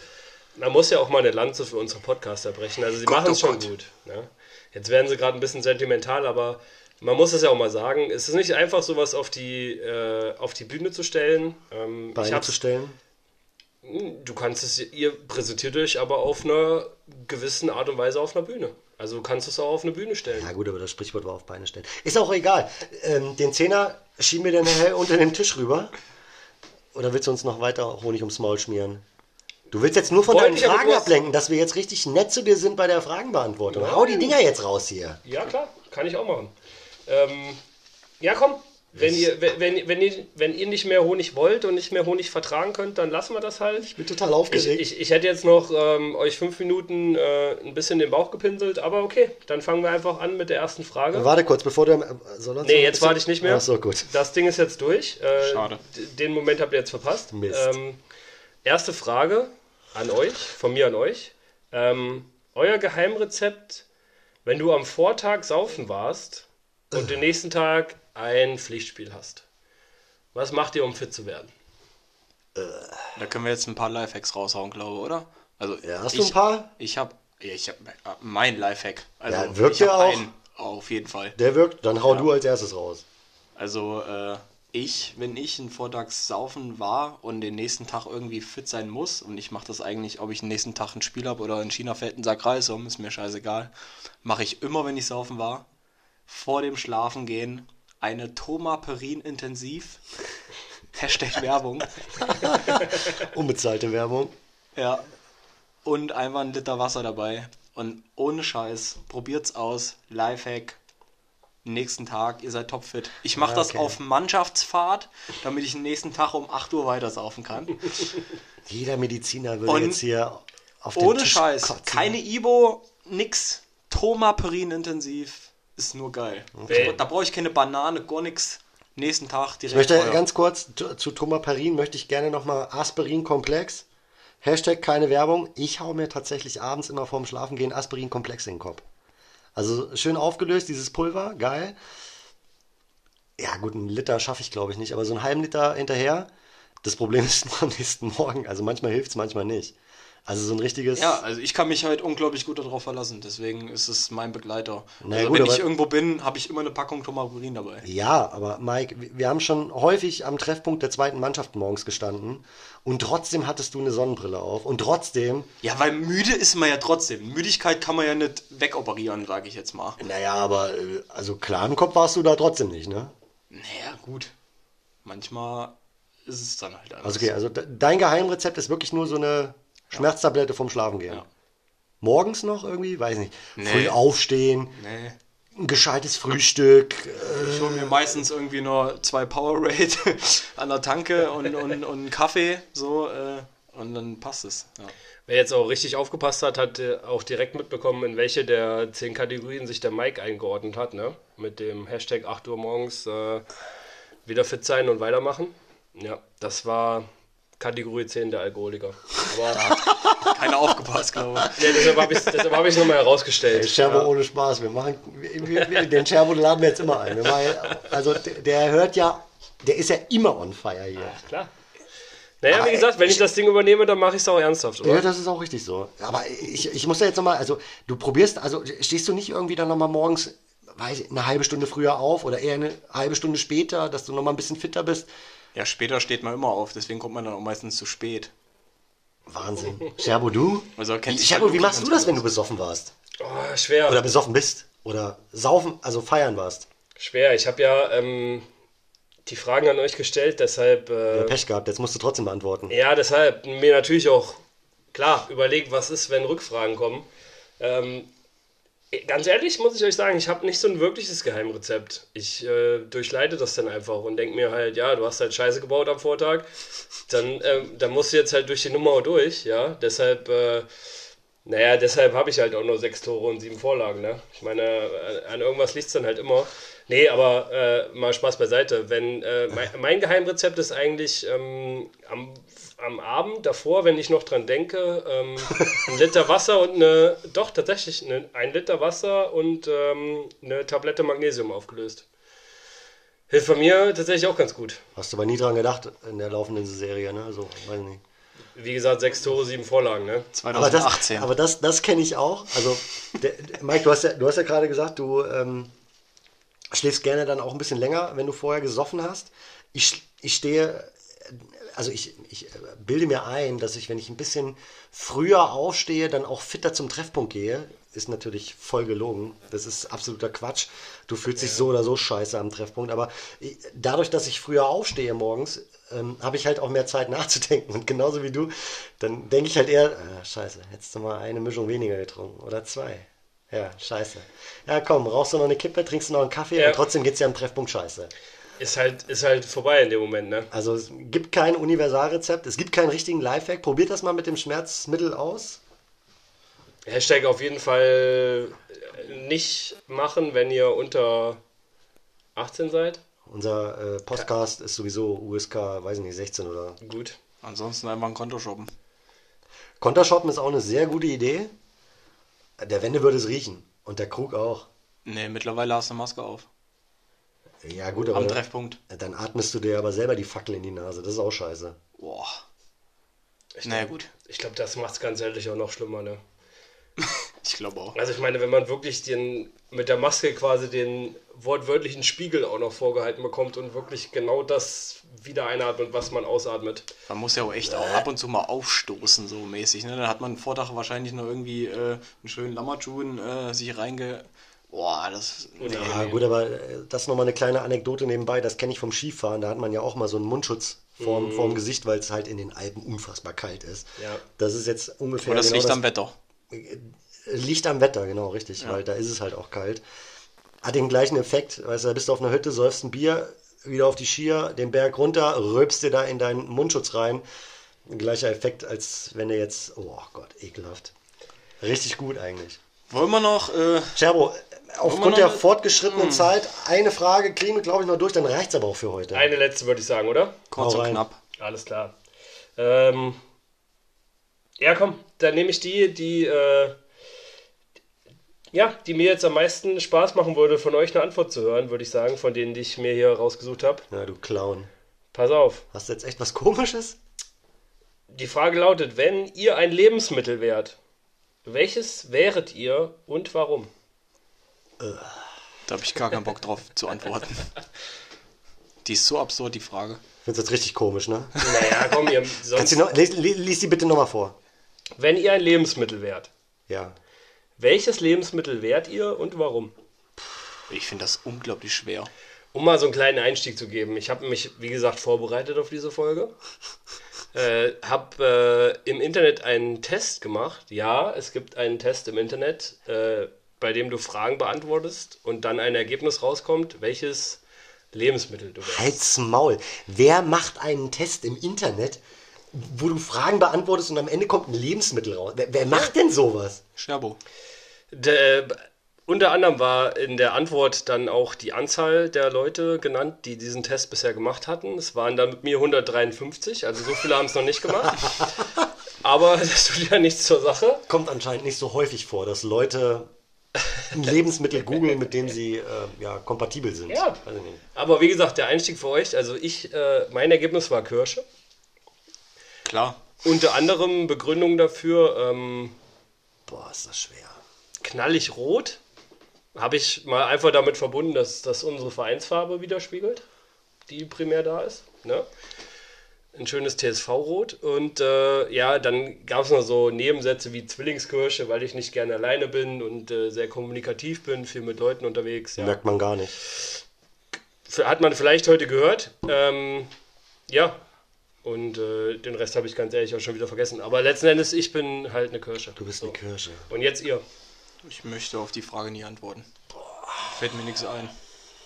man muss ja auch mal eine Lanze für unsere Podcaster brechen. Also sie Gott, machen es oh schon Gott. gut. Ne? Jetzt werden sie gerade ein bisschen sentimental, aber man muss es ja auch mal sagen. Es ist nicht einfach, sowas auf die, äh, auf die Bühne zu stellen. Ähm, Beine zu stellen. Du kannst es, ihr präsentiert euch aber auf einer gewissen Art und Weise auf einer Bühne. Also du kannst es auch auf eine Bühne stellen. Ja gut, aber das Sprichwort war auf Beine stellen. Ist auch egal. Ähm, den Zehner schieben wir dann nachher unter den Tisch rüber. Oder willst du uns noch weiter Honig ums Maul schmieren? Du willst jetzt nur von Wollte deinen Fragen ablenken, dass wir jetzt richtig nett zu dir sind bei der Fragenbeantwortung. Hau die Dinger jetzt raus hier. Ja, klar, kann ich auch machen. Ähm, ja, komm. Wenn ihr, wenn, wenn, wenn, ihr, wenn ihr nicht mehr Honig wollt und nicht mehr Honig vertragen könnt, dann lassen wir das halt. Ich bin total Ich, aufgeregt. ich, ich hätte jetzt noch ähm, euch fünf Minuten äh, ein bisschen den Bauch gepinselt, aber okay, dann fangen wir einfach an mit der ersten Frage. Warte kurz, bevor du... äh, Soll Nee, jetzt bisschen- warte ich nicht mehr. Ach so, gut. Das Ding ist jetzt durch. Äh, Schade. Den Moment habt ihr jetzt verpasst. Mist. Ähm, erste Frage an euch, von mir an euch. Ähm, euer Geheimrezept, wenn du am Vortag saufen warst und den nächsten Tag ein Pflichtspiel hast. Was macht ihr, um fit zu werden? Da können wir jetzt ein paar Lifehacks raushauen, glaube ich, oder? Also, Ja, hast ich, du ein paar? Ich habe ich hab, äh, mein Lifehack. Also, Ja, wirkt ich ja auch. einen, auf jeden Fall. Der wirkt, dann hau du als erstes raus. Also, äh, ich, wenn ich ein Vortags saufen war und den nächsten Tag irgendwie fit sein muss, und ich mache das eigentlich, ob ich den nächsten Tag ein Spiel habe oder in China fällt ein Sack Reis um, ist mir scheißegal, mache ich immer, wenn ich saufen war, vor dem Schlafen gehen eine Tomaperin intensiv. Hashtag Werbung. Unbezahlte Werbung. Ja. Und einfach ein Liter Wasser dabei. Und ohne Scheiß, probiert's aus. Lifehack. Nächsten Tag, ihr seid topfit. Ich mache Ja, das okay. auf Mannschaftsfahrt, damit ich den nächsten Tag um 8 Uhr weitersaufen kann. Jeder Mediziner würde Und jetzt hier auf den Ohne Tisch Scheiß. kotzen. Keine Ibo, nix. Tomaperin intensiv. Ist nur geil. Okay. Da brauche ich keine Banane, gar nix. Nächsten Tag Ich direkt. möchte Feuer. ganz kurz zu, zu Tomaperin möchte ich gerne nochmal Aspirin-Komplex. Hashtag keine Werbung. Ich hau mir tatsächlich abends immer vorm Schlafengehen Aspirin-Komplex in den Kopf. Also schön aufgelöst, dieses Pulver, geil. Ja, gut, einen Liter schaffe ich glaube ich nicht, aber so einen halben Liter hinterher. Das Problem ist nur am nächsten Morgen. Also manchmal hilft es, manchmal nicht. Also so ein richtiges. Ja, also ich kann mich halt unglaublich gut darauf verlassen. Deswegen ist es mein Begleiter. Na also gut, wenn ich irgendwo bin, habe ich immer eine Packung Tomaburin dabei. Ja, aber Mike, wir- haben schon häufig am Treffpunkt der zweiten Mannschaft morgens gestanden und trotzdem hattest du eine Sonnenbrille auf und trotzdem, Ja, weil müde ist man ja trotzdem. Müdigkeit kann man ja nicht wegoperieren, sage ich jetzt mal. naja, aber äh, also klar im Kopf warst du da trotzdem nicht, ne? Naja, gut. Manchmal ist es dann halt anders. Also okay, also de- dein Geheimrezept ist wirklich nur so eine Schmerztablette vom Schlafengehen. Ja. Morgens noch irgendwie, weiß nicht. Nee. Früh aufstehen, Nee. ein gescheites Frühstück. Äh, Ich hole mir meistens irgendwie nur zwei Powerade an der Tanke und, und, und einen Kaffee, so, äh, und dann passt es. Ja. Wer jetzt auch richtig aufgepasst hat, hat äh, auch direkt mitbekommen, in welche der zehn Kategorien sich der Mike eingeordnet hat, ne? Mit dem Hashtag 8 Uhr morgens äh, wieder fit sein und weitermachen. Ja, das war Kategorie 10 der Alkoholiker. Aber Keiner aufgepasst, glaube ich. ja, deshalb habe ich es hab nochmal herausgestellt. Scherbo ja. ohne Spaß. Wir machen, wir, wir, den Scherbo laden wir jetzt immer ein. Wir machen, also der, der hört ja, der ist ja immer on fire hier. Klar. Naja, Aber wie gesagt, wenn ich das Ding übernehme, dann mache ich es auch ernsthaft, Ja, oder? das ist auch richtig so. Aber ich, ich muss da jetzt nochmal, also du probierst, also stehst du nicht irgendwie dann nochmal morgens, weiß ich, eine halbe Stunde früher auf oder eher eine halbe Stunde später, dass du nochmal ein bisschen fitter bist? Ja, später steht man immer auf, deswegen kommt man dann auch meistens zu spät. Wahnsinn. Scherbo, du? Also kennst Scherbo, halt wie machst wirklich du das, wenn du besoffen warst? Oh, schwer. Oder besoffen bist? Oder saufen, also feiern warst? Schwer. Ich habe ja ähm, die Fragen an euch gestellt, deshalb. Äh, Ja, Pech gehabt, jetzt musst du trotzdem beantworten. Ja, deshalb mir natürlich auch klar überlegt, was ist, wenn Rückfragen kommen. Ähm, ganz ehrlich muss ich euch sagen, ich habe nicht so ein wirkliches Geheimrezept. Ich äh, durchleite das dann einfach und denke mir halt, ja, du hast halt Scheiße gebaut am Vortag, dann, ähm, dann musst du jetzt halt durch die Nummer durch, ja. Deshalb, äh, naja, deshalb habe ich halt auch nur sechs Tore und sieben Vorlagen, ne? Ich meine, äh, an irgendwas liegt es dann halt immer. Nee, aber äh, mal Spaß beiseite. Wenn, äh, mein, mein Geheimrezept ist eigentlich ähm, am, am Abend davor, wenn ich noch dran denke, ähm, ein Liter Wasser und eine, doch tatsächlich, eine, ein Liter Wasser und ähm, eine Tablette Magnesium aufgelöst. Hilft bei mir tatsächlich auch ganz gut. Hast du aber nie dran gedacht in der laufenden Serie, ne? Also, weiß nicht. Wie gesagt, sechs Tore, sieben Vorlagen, ne? Aber das, 2018. aber das, das kenne ich auch. Also, der, der- Mike, du hast ja, du hast ja gerade gesagt, du ähm, schläfst gerne dann auch ein bisschen länger, wenn du vorher gesoffen hast. Ich, ich stehe, also ich, ich äh, bilde mir ein, dass ich, wenn ich ein bisschen früher aufstehe, dann auch fitter zum Treffpunkt gehe. Ist natürlich voll gelogen. Das ist absoluter Quatsch. Du fühlst dich so oder so scheiße am Treffpunkt. Aber ich, dadurch, dass ich früher aufstehe morgens, ähm, habe ich halt auch mehr Zeit nachzudenken. Und genauso wie du, dann denke ich halt eher, äh, scheiße, hättest du mal eine Mischung weniger getrunken. Oder zwei. Ja, scheiße. Ja, komm, rauchst du noch eine Kippe, trinkst du noch einen Kaffee Ja. und trotzdem geht's ja am Treffpunkt scheiße. Ist halt, ist halt vorbei in dem Moment, ne? Also es gibt kein Universalrezept, es gibt keinen richtigen Lifehack. Probiert das mal mit dem Schmerzmittel aus. Hashtag auf jeden Fall nicht machen, wenn ihr unter 18 seid. Unser äh, Podcast ist sowieso USK, weiß ich nicht, 16 oder. Gut. Ansonsten einfach ein Konto shoppen. Kontershoppen ist auch eine sehr gute Idee. Der Wende würde es riechen. Und der Krug auch. Nee, mittlerweile hast du eine Maske auf. Ja, gut, aber Am dann, Treffpunkt. dann atmest du dir aber selber die Fackel in die Nase. Das ist auch scheiße. Boah. Ich Naja, glaub- gut. Ich glaube, das macht es ganz ehrlich auch noch schlimmer, ne? Ich glaube auch. Also ich meine, wenn man wirklich den mit der Maske quasi den wortwörtlichen Spiegel auch noch vorgehalten bekommt und wirklich genau das wieder einatmet, was man ausatmet. Man muss ja auch echt auch ab und zu mal aufstoßen, so mäßig. Ne? Dann hat man vor Tag wahrscheinlich noch irgendwie äh, einen schönen Lammertschuhen äh, sich reinge. Boah, das. Nee, Ja, nee. gut, aber äh, das nochmal eine kleine Anekdote nebenbei. Das kenne ich vom Skifahren. Da hat man ja auch mal so einen Mundschutz vorm, vorm Gesicht, weil es halt in den Alpen unfassbar kalt ist. Ja. Das ist jetzt ungefähr. Oder das genau liegt am Wetter. Liegt am Wetter, genau, richtig, weil da ist es halt auch kalt. Hat den gleichen Effekt, weißt du, da bist du auf einer Hütte, säufst ein Bier, wieder auf die Skier, den Berg runter, rülpst dir da in deinen Mundschutz rein. Gleicher Effekt, als wenn du jetzt, oh Gott, ekelhaft. Richtig gut eigentlich. Wollen wir noch. Äh, Scherbo, aufgrund der fortgeschrittenen Zeit, eine Frage kriegen wir, glaube ich, noch durch, dann reicht's aber auch für heute. Eine letzte würde ich sagen, oder? kurz und knapp. Alles klar. Ähm, ja, komm, dann nehme ich die, die, äh, Ja, die mir jetzt am meisten Spaß machen würde, von euch eine Antwort zu hören, würde ich sagen, von denen, die ich mir hier rausgesucht habe. Ja, du Clown. Pass auf. Hast du jetzt echt was Komisches? Die Frage lautet, wenn ihr ein Lebensmittel wärt, welches wäret ihr und warum? Da habe ich gar keinen Bock drauf zu antworten. Die ist so absurd, die Frage. Findest jetzt richtig komisch, ne? Naja, komm, ihr sonst, noch, lies, lies, lies die bitte nochmal vor. wenn ihr ein Lebensmittel wärt, Ja. welches Lebensmittel wärt ihr und warum? Ich finde das unglaublich schwer. Um mal so einen kleinen Einstieg zu geben, ich habe mich, wie gesagt, vorbereitet auf diese Folge. Äh, habe äh, im Internet einen Test gemacht. Ja, es gibt einen Test im Internet, äh, bei dem du Fragen beantwortest und dann ein Ergebnis rauskommt, welches Lebensmittel du wärst. Halt's Maul. Wer macht einen Test im Internet, wo du Fragen beantwortest und am Ende kommt ein Lebensmittel raus? Wer, wer macht denn sowas? Scherbo. Der, unter anderem war in der Antwort dann auch die Anzahl der Leute genannt, die diesen Test bisher gemacht hatten. Es waren dann mit mir 153, also so viele haben es noch nicht gemacht. Aber das tut ja nichts zur Sache. Kommt anscheinend nicht so häufig vor, dass Leute ein Lebensmittel googeln, mit dem sie äh, ja, kompatibel sind. Ja. Aber wie gesagt, der Einstieg für euch, also ich, äh, mein Ergebnis war Kirsche. Klar. Unter anderem Begründung dafür ähm, Boah, ist das schwer. knallig rot. Habe ich mal einfach damit verbunden, dass das unsere Vereinsfarbe widerspiegelt, die primär da ist. Ne? Ein schönes TSV-Rot. Und äh, ja, dann gab es noch so Nebensätze wie Zwillingskirsche, weil ich nicht gerne alleine bin und äh, sehr kommunikativ bin, viel mit Leuten unterwegs. Ja. Merkt man gar nicht. Hat man vielleicht heute gehört. Ähm, ja. Und äh, den Rest habe ich ganz ehrlich auch schon wieder vergessen. Aber letzten Endes, ich bin halt eine Kirsche. Du bist eine Kirsche. Und jetzt ihr. Ich möchte auf die Frage nie antworten. Fällt mir nichts ein.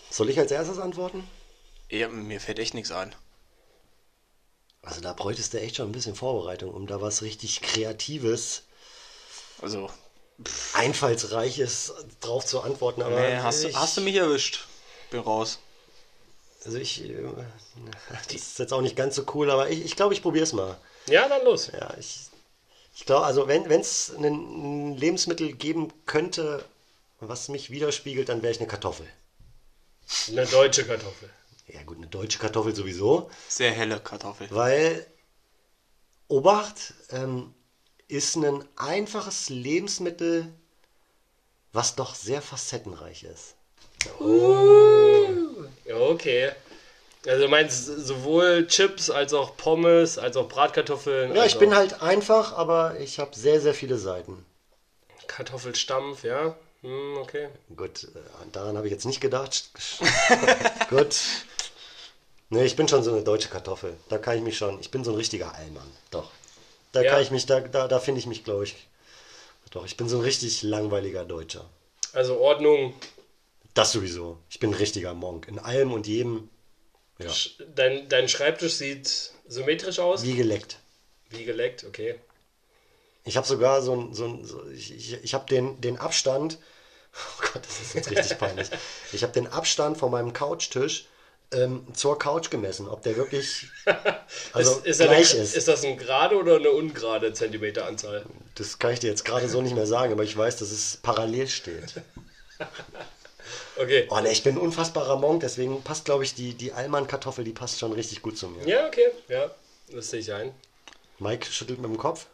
Soll ich als erstes antworten? Ja, mir fällt echt nichts ein. Also da bräuchtest du echt schon ein bisschen Vorbereitung, um da was richtig Kreatives, Also, Einfallsreiches drauf zu antworten. Aber nee, hast, du- ich, hast du mich erwischt? Bin raus. Also ich, äh, das ist jetzt auch nicht ganz so cool, aber ich, ich glaube, ich probiere es mal. Ja, dann los. Ja, ich, ich glaube, also wenn es ein Lebensmittel geben könnte, was mich widerspiegelt, dann wäre ich eine Kartoffel. Eine deutsche Kartoffel. Ja gut, eine deutsche Kartoffel sowieso, Sehr helle Kartoffel. weil Obacht ähm, ist ein einfaches Lebensmittel, was doch sehr facettenreich ist. Ja, okay. Also du meinst sowohl Chips als auch Pommes, als auch Bratkartoffeln. Ja, ich bin auch halt einfach, aber ich habe sehr, sehr viele Seiten. Kartoffelstampf, ja. Hm, okay. Gut, äh, daran habe ich jetzt nicht gedacht. Gut. Nee, ich bin schon so eine deutsche Kartoffel. Da kann ich mich schon. Ich bin so ein richtiger Allmann. Doch. Da Ja. kann ich mich, da, da, da finde ich mich, glaube ich. Doch, ich bin so ein richtig langweiliger Deutscher. Also Ordnung. Das sowieso. Ich bin ein richtiger Monk. In allem und jedem. Ja. Dein, dein Schreibtisch sieht symmetrisch aus. Wie geleckt. Wie geleckt, okay. Ich habe sogar so ein, so ein so, ich, ich, ich habe den, den Abstand, oh Gott, das ist jetzt richtig peinlich. Ich habe den Abstand von meinem Couchtisch ähm, zur Couch gemessen, ob der wirklich also ist, ist, gleich eine, ist. ist das eine gerade oder eine ungerade Zentimeteranzahl? Das kann ich dir jetzt gerade so nicht mehr sagen, aber ich weiß, dass es parallel steht. Okay. Oh ne, ich bin ein unfassbarer Monk, deswegen passt, glaube ich, die, die Allmann-Kartoffel, die passt schon richtig gut zu mir. Ja, okay. Ja, das sehe ich ein. Mike schüttelt mit dem Kopf.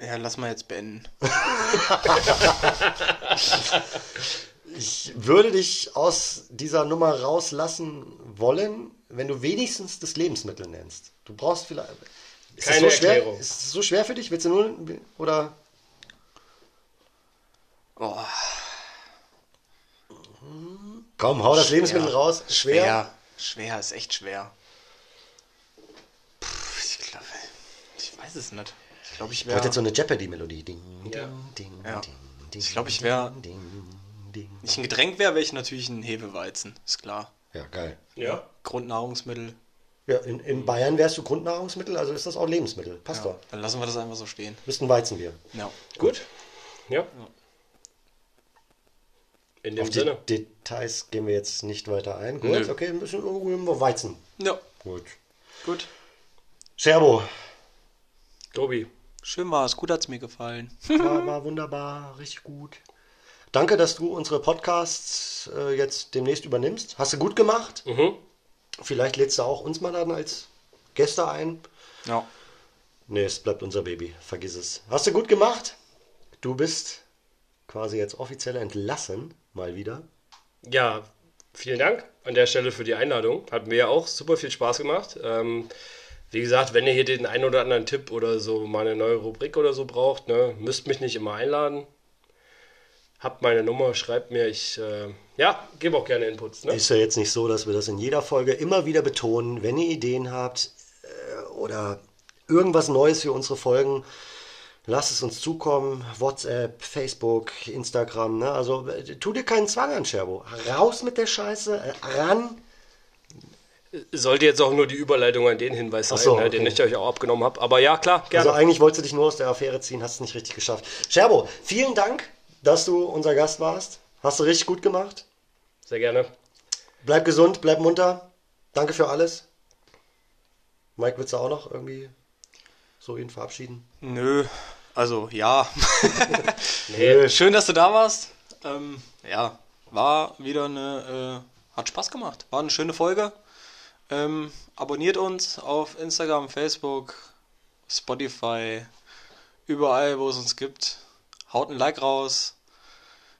Ja, lass mal jetzt beenden. Ich würde dich aus dieser Nummer rauslassen wollen, wenn du wenigstens das Lebensmittel nennst. Du brauchst vielleicht. Ist Keine das so schwer? Erklärung. Ist es so schwer für dich? Willst du nur. Oder. Oh, Komm, hau das Lebensmittel schwer. raus. Schwer? Schwer. Schwer ist echt schwer. Puh, ich glaube, ich weiß es nicht. Ich glaube, ich Ich wollte jetzt so wäre eine Jeopardy-Melodie. Ding, Ja. ding, ding, Ja. ding, ding, Ich glaub, ich wär- ding, nicht ein Getränk wäre, wäre ich natürlich ein Hefeweizen, ist klar. Ja, geil. Ja. Grundnahrungsmittel. Ja, in, in Bayern wärst du Grundnahrungsmittel, also ist das auch Lebensmittel. Passt Ja, doch. dann lassen wir das einfach so stehen. Du bist ein Weizenbier. Ja. Gut. Ja. In dem Auf die Sinne. Details gehen wir jetzt nicht weiter ein. Gut, Nö. okay, ein bisschen irgendwo Weizen. Ja, Gut. gut. Scherbo, Tobi. Schön war es, gut hat's mir gefallen. war, war wunderbar, richtig gut. Danke, dass du unsere Podcasts äh, jetzt demnächst übernimmst. Hast du gut gemacht. Mhm. Vielleicht lädst du auch uns mal dann als Gäste ein. Ja. Nee, es bleibt unser Baby. Vergiss es. Hast du gut gemacht. Du bist quasi jetzt offiziell entlassen. Mal wieder. Ja, vielen Dank an der Stelle für die Einladung. Hat mir auch super viel Spaß gemacht. Ähm, wie gesagt, wenn ihr hier den einen oder anderen Tipp oder so mal eine neue Rubrik oder so braucht, ne, müsst mich nicht immer einladen. Habt meine Nummer, schreibt mir. Ich, äh, ja, gebe auch gerne Inputs. Ne? Ist ja jetzt nicht so, dass wir das in jeder Folge immer wieder betonen. Wenn ihr Ideen habt äh, oder irgendwas Neues für unsere Folgen, lasst es uns zukommen. WhatsApp, Facebook, Instagram. Ne? Also äh, tu dir keinen Zwang an, Scherbo. Raus mit der Scheiße, äh, ran. Sollte jetzt auch nur die Überleitung an den Hinweis sein, so, ne, den okay. ich euch auch abgenommen habe. Aber ja, klar, gerne. Also eigentlich wolltest du dich nur aus der Affäre ziehen, hast es nicht richtig geschafft. Scherbo, vielen Dank, dass du unser Gast warst. Hast du richtig gut gemacht. Sehr gerne. Bleib gesund, bleib munter. Danke für alles. Mike, willst du auch noch irgendwie so ihn verabschieden? Nö, also ja. Nee. Schön, dass du da warst. Ähm, ja, war wieder eine, äh, hat Spaß gemacht. War eine schöne Folge. Ähm, abonniert uns auf Instagram, Facebook, Spotify, überall, wo es uns gibt. Haut ein Like raus.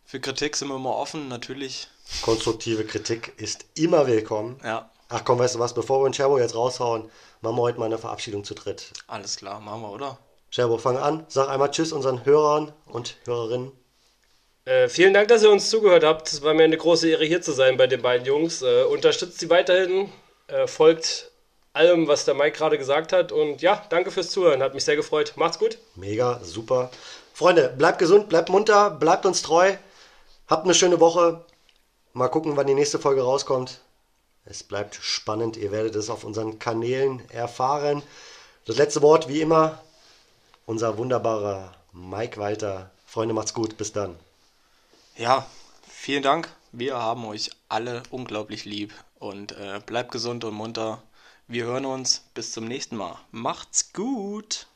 Für Kritik sind wir immer offen, natürlich. Konstruktive Kritik ist immer willkommen. Ja, Ach komm, weißt du was, bevor wir den Scherbo jetzt raushauen, machen wir heute mal eine Verabschiedung zu dritt. alles klar, machen wir, oder? Scherbo, fang an. Sag einmal Tschüss unseren Hörern und Hörerinnen. Äh, vielen Dank, dass ihr uns zugehört habt. Es war mir eine große Ehre, hier zu sein bei den beiden Jungs. Äh, unterstützt sie weiterhin, äh, folgt allem, was der Mike gerade gesagt hat. Und ja, danke fürs Zuhören. Hat mich sehr gefreut. Macht's gut. Mega, super. Freunde, bleibt gesund, bleibt munter, bleibt uns treu. Habt eine schöne Woche. Mal gucken, wann die nächste Folge rauskommt. Es bleibt spannend. Ihr werdet es auf unseren Kanälen erfahren. Das letzte Wort, wie immer, unser wunderbarer Mike Walter. Freunde, macht's gut. Bis dann. Ja, vielen Dank. Wir haben euch alle unglaublich lieb und äh, bleibt gesund und munter. Wir hören uns bis zum nächsten Mal. Macht's gut.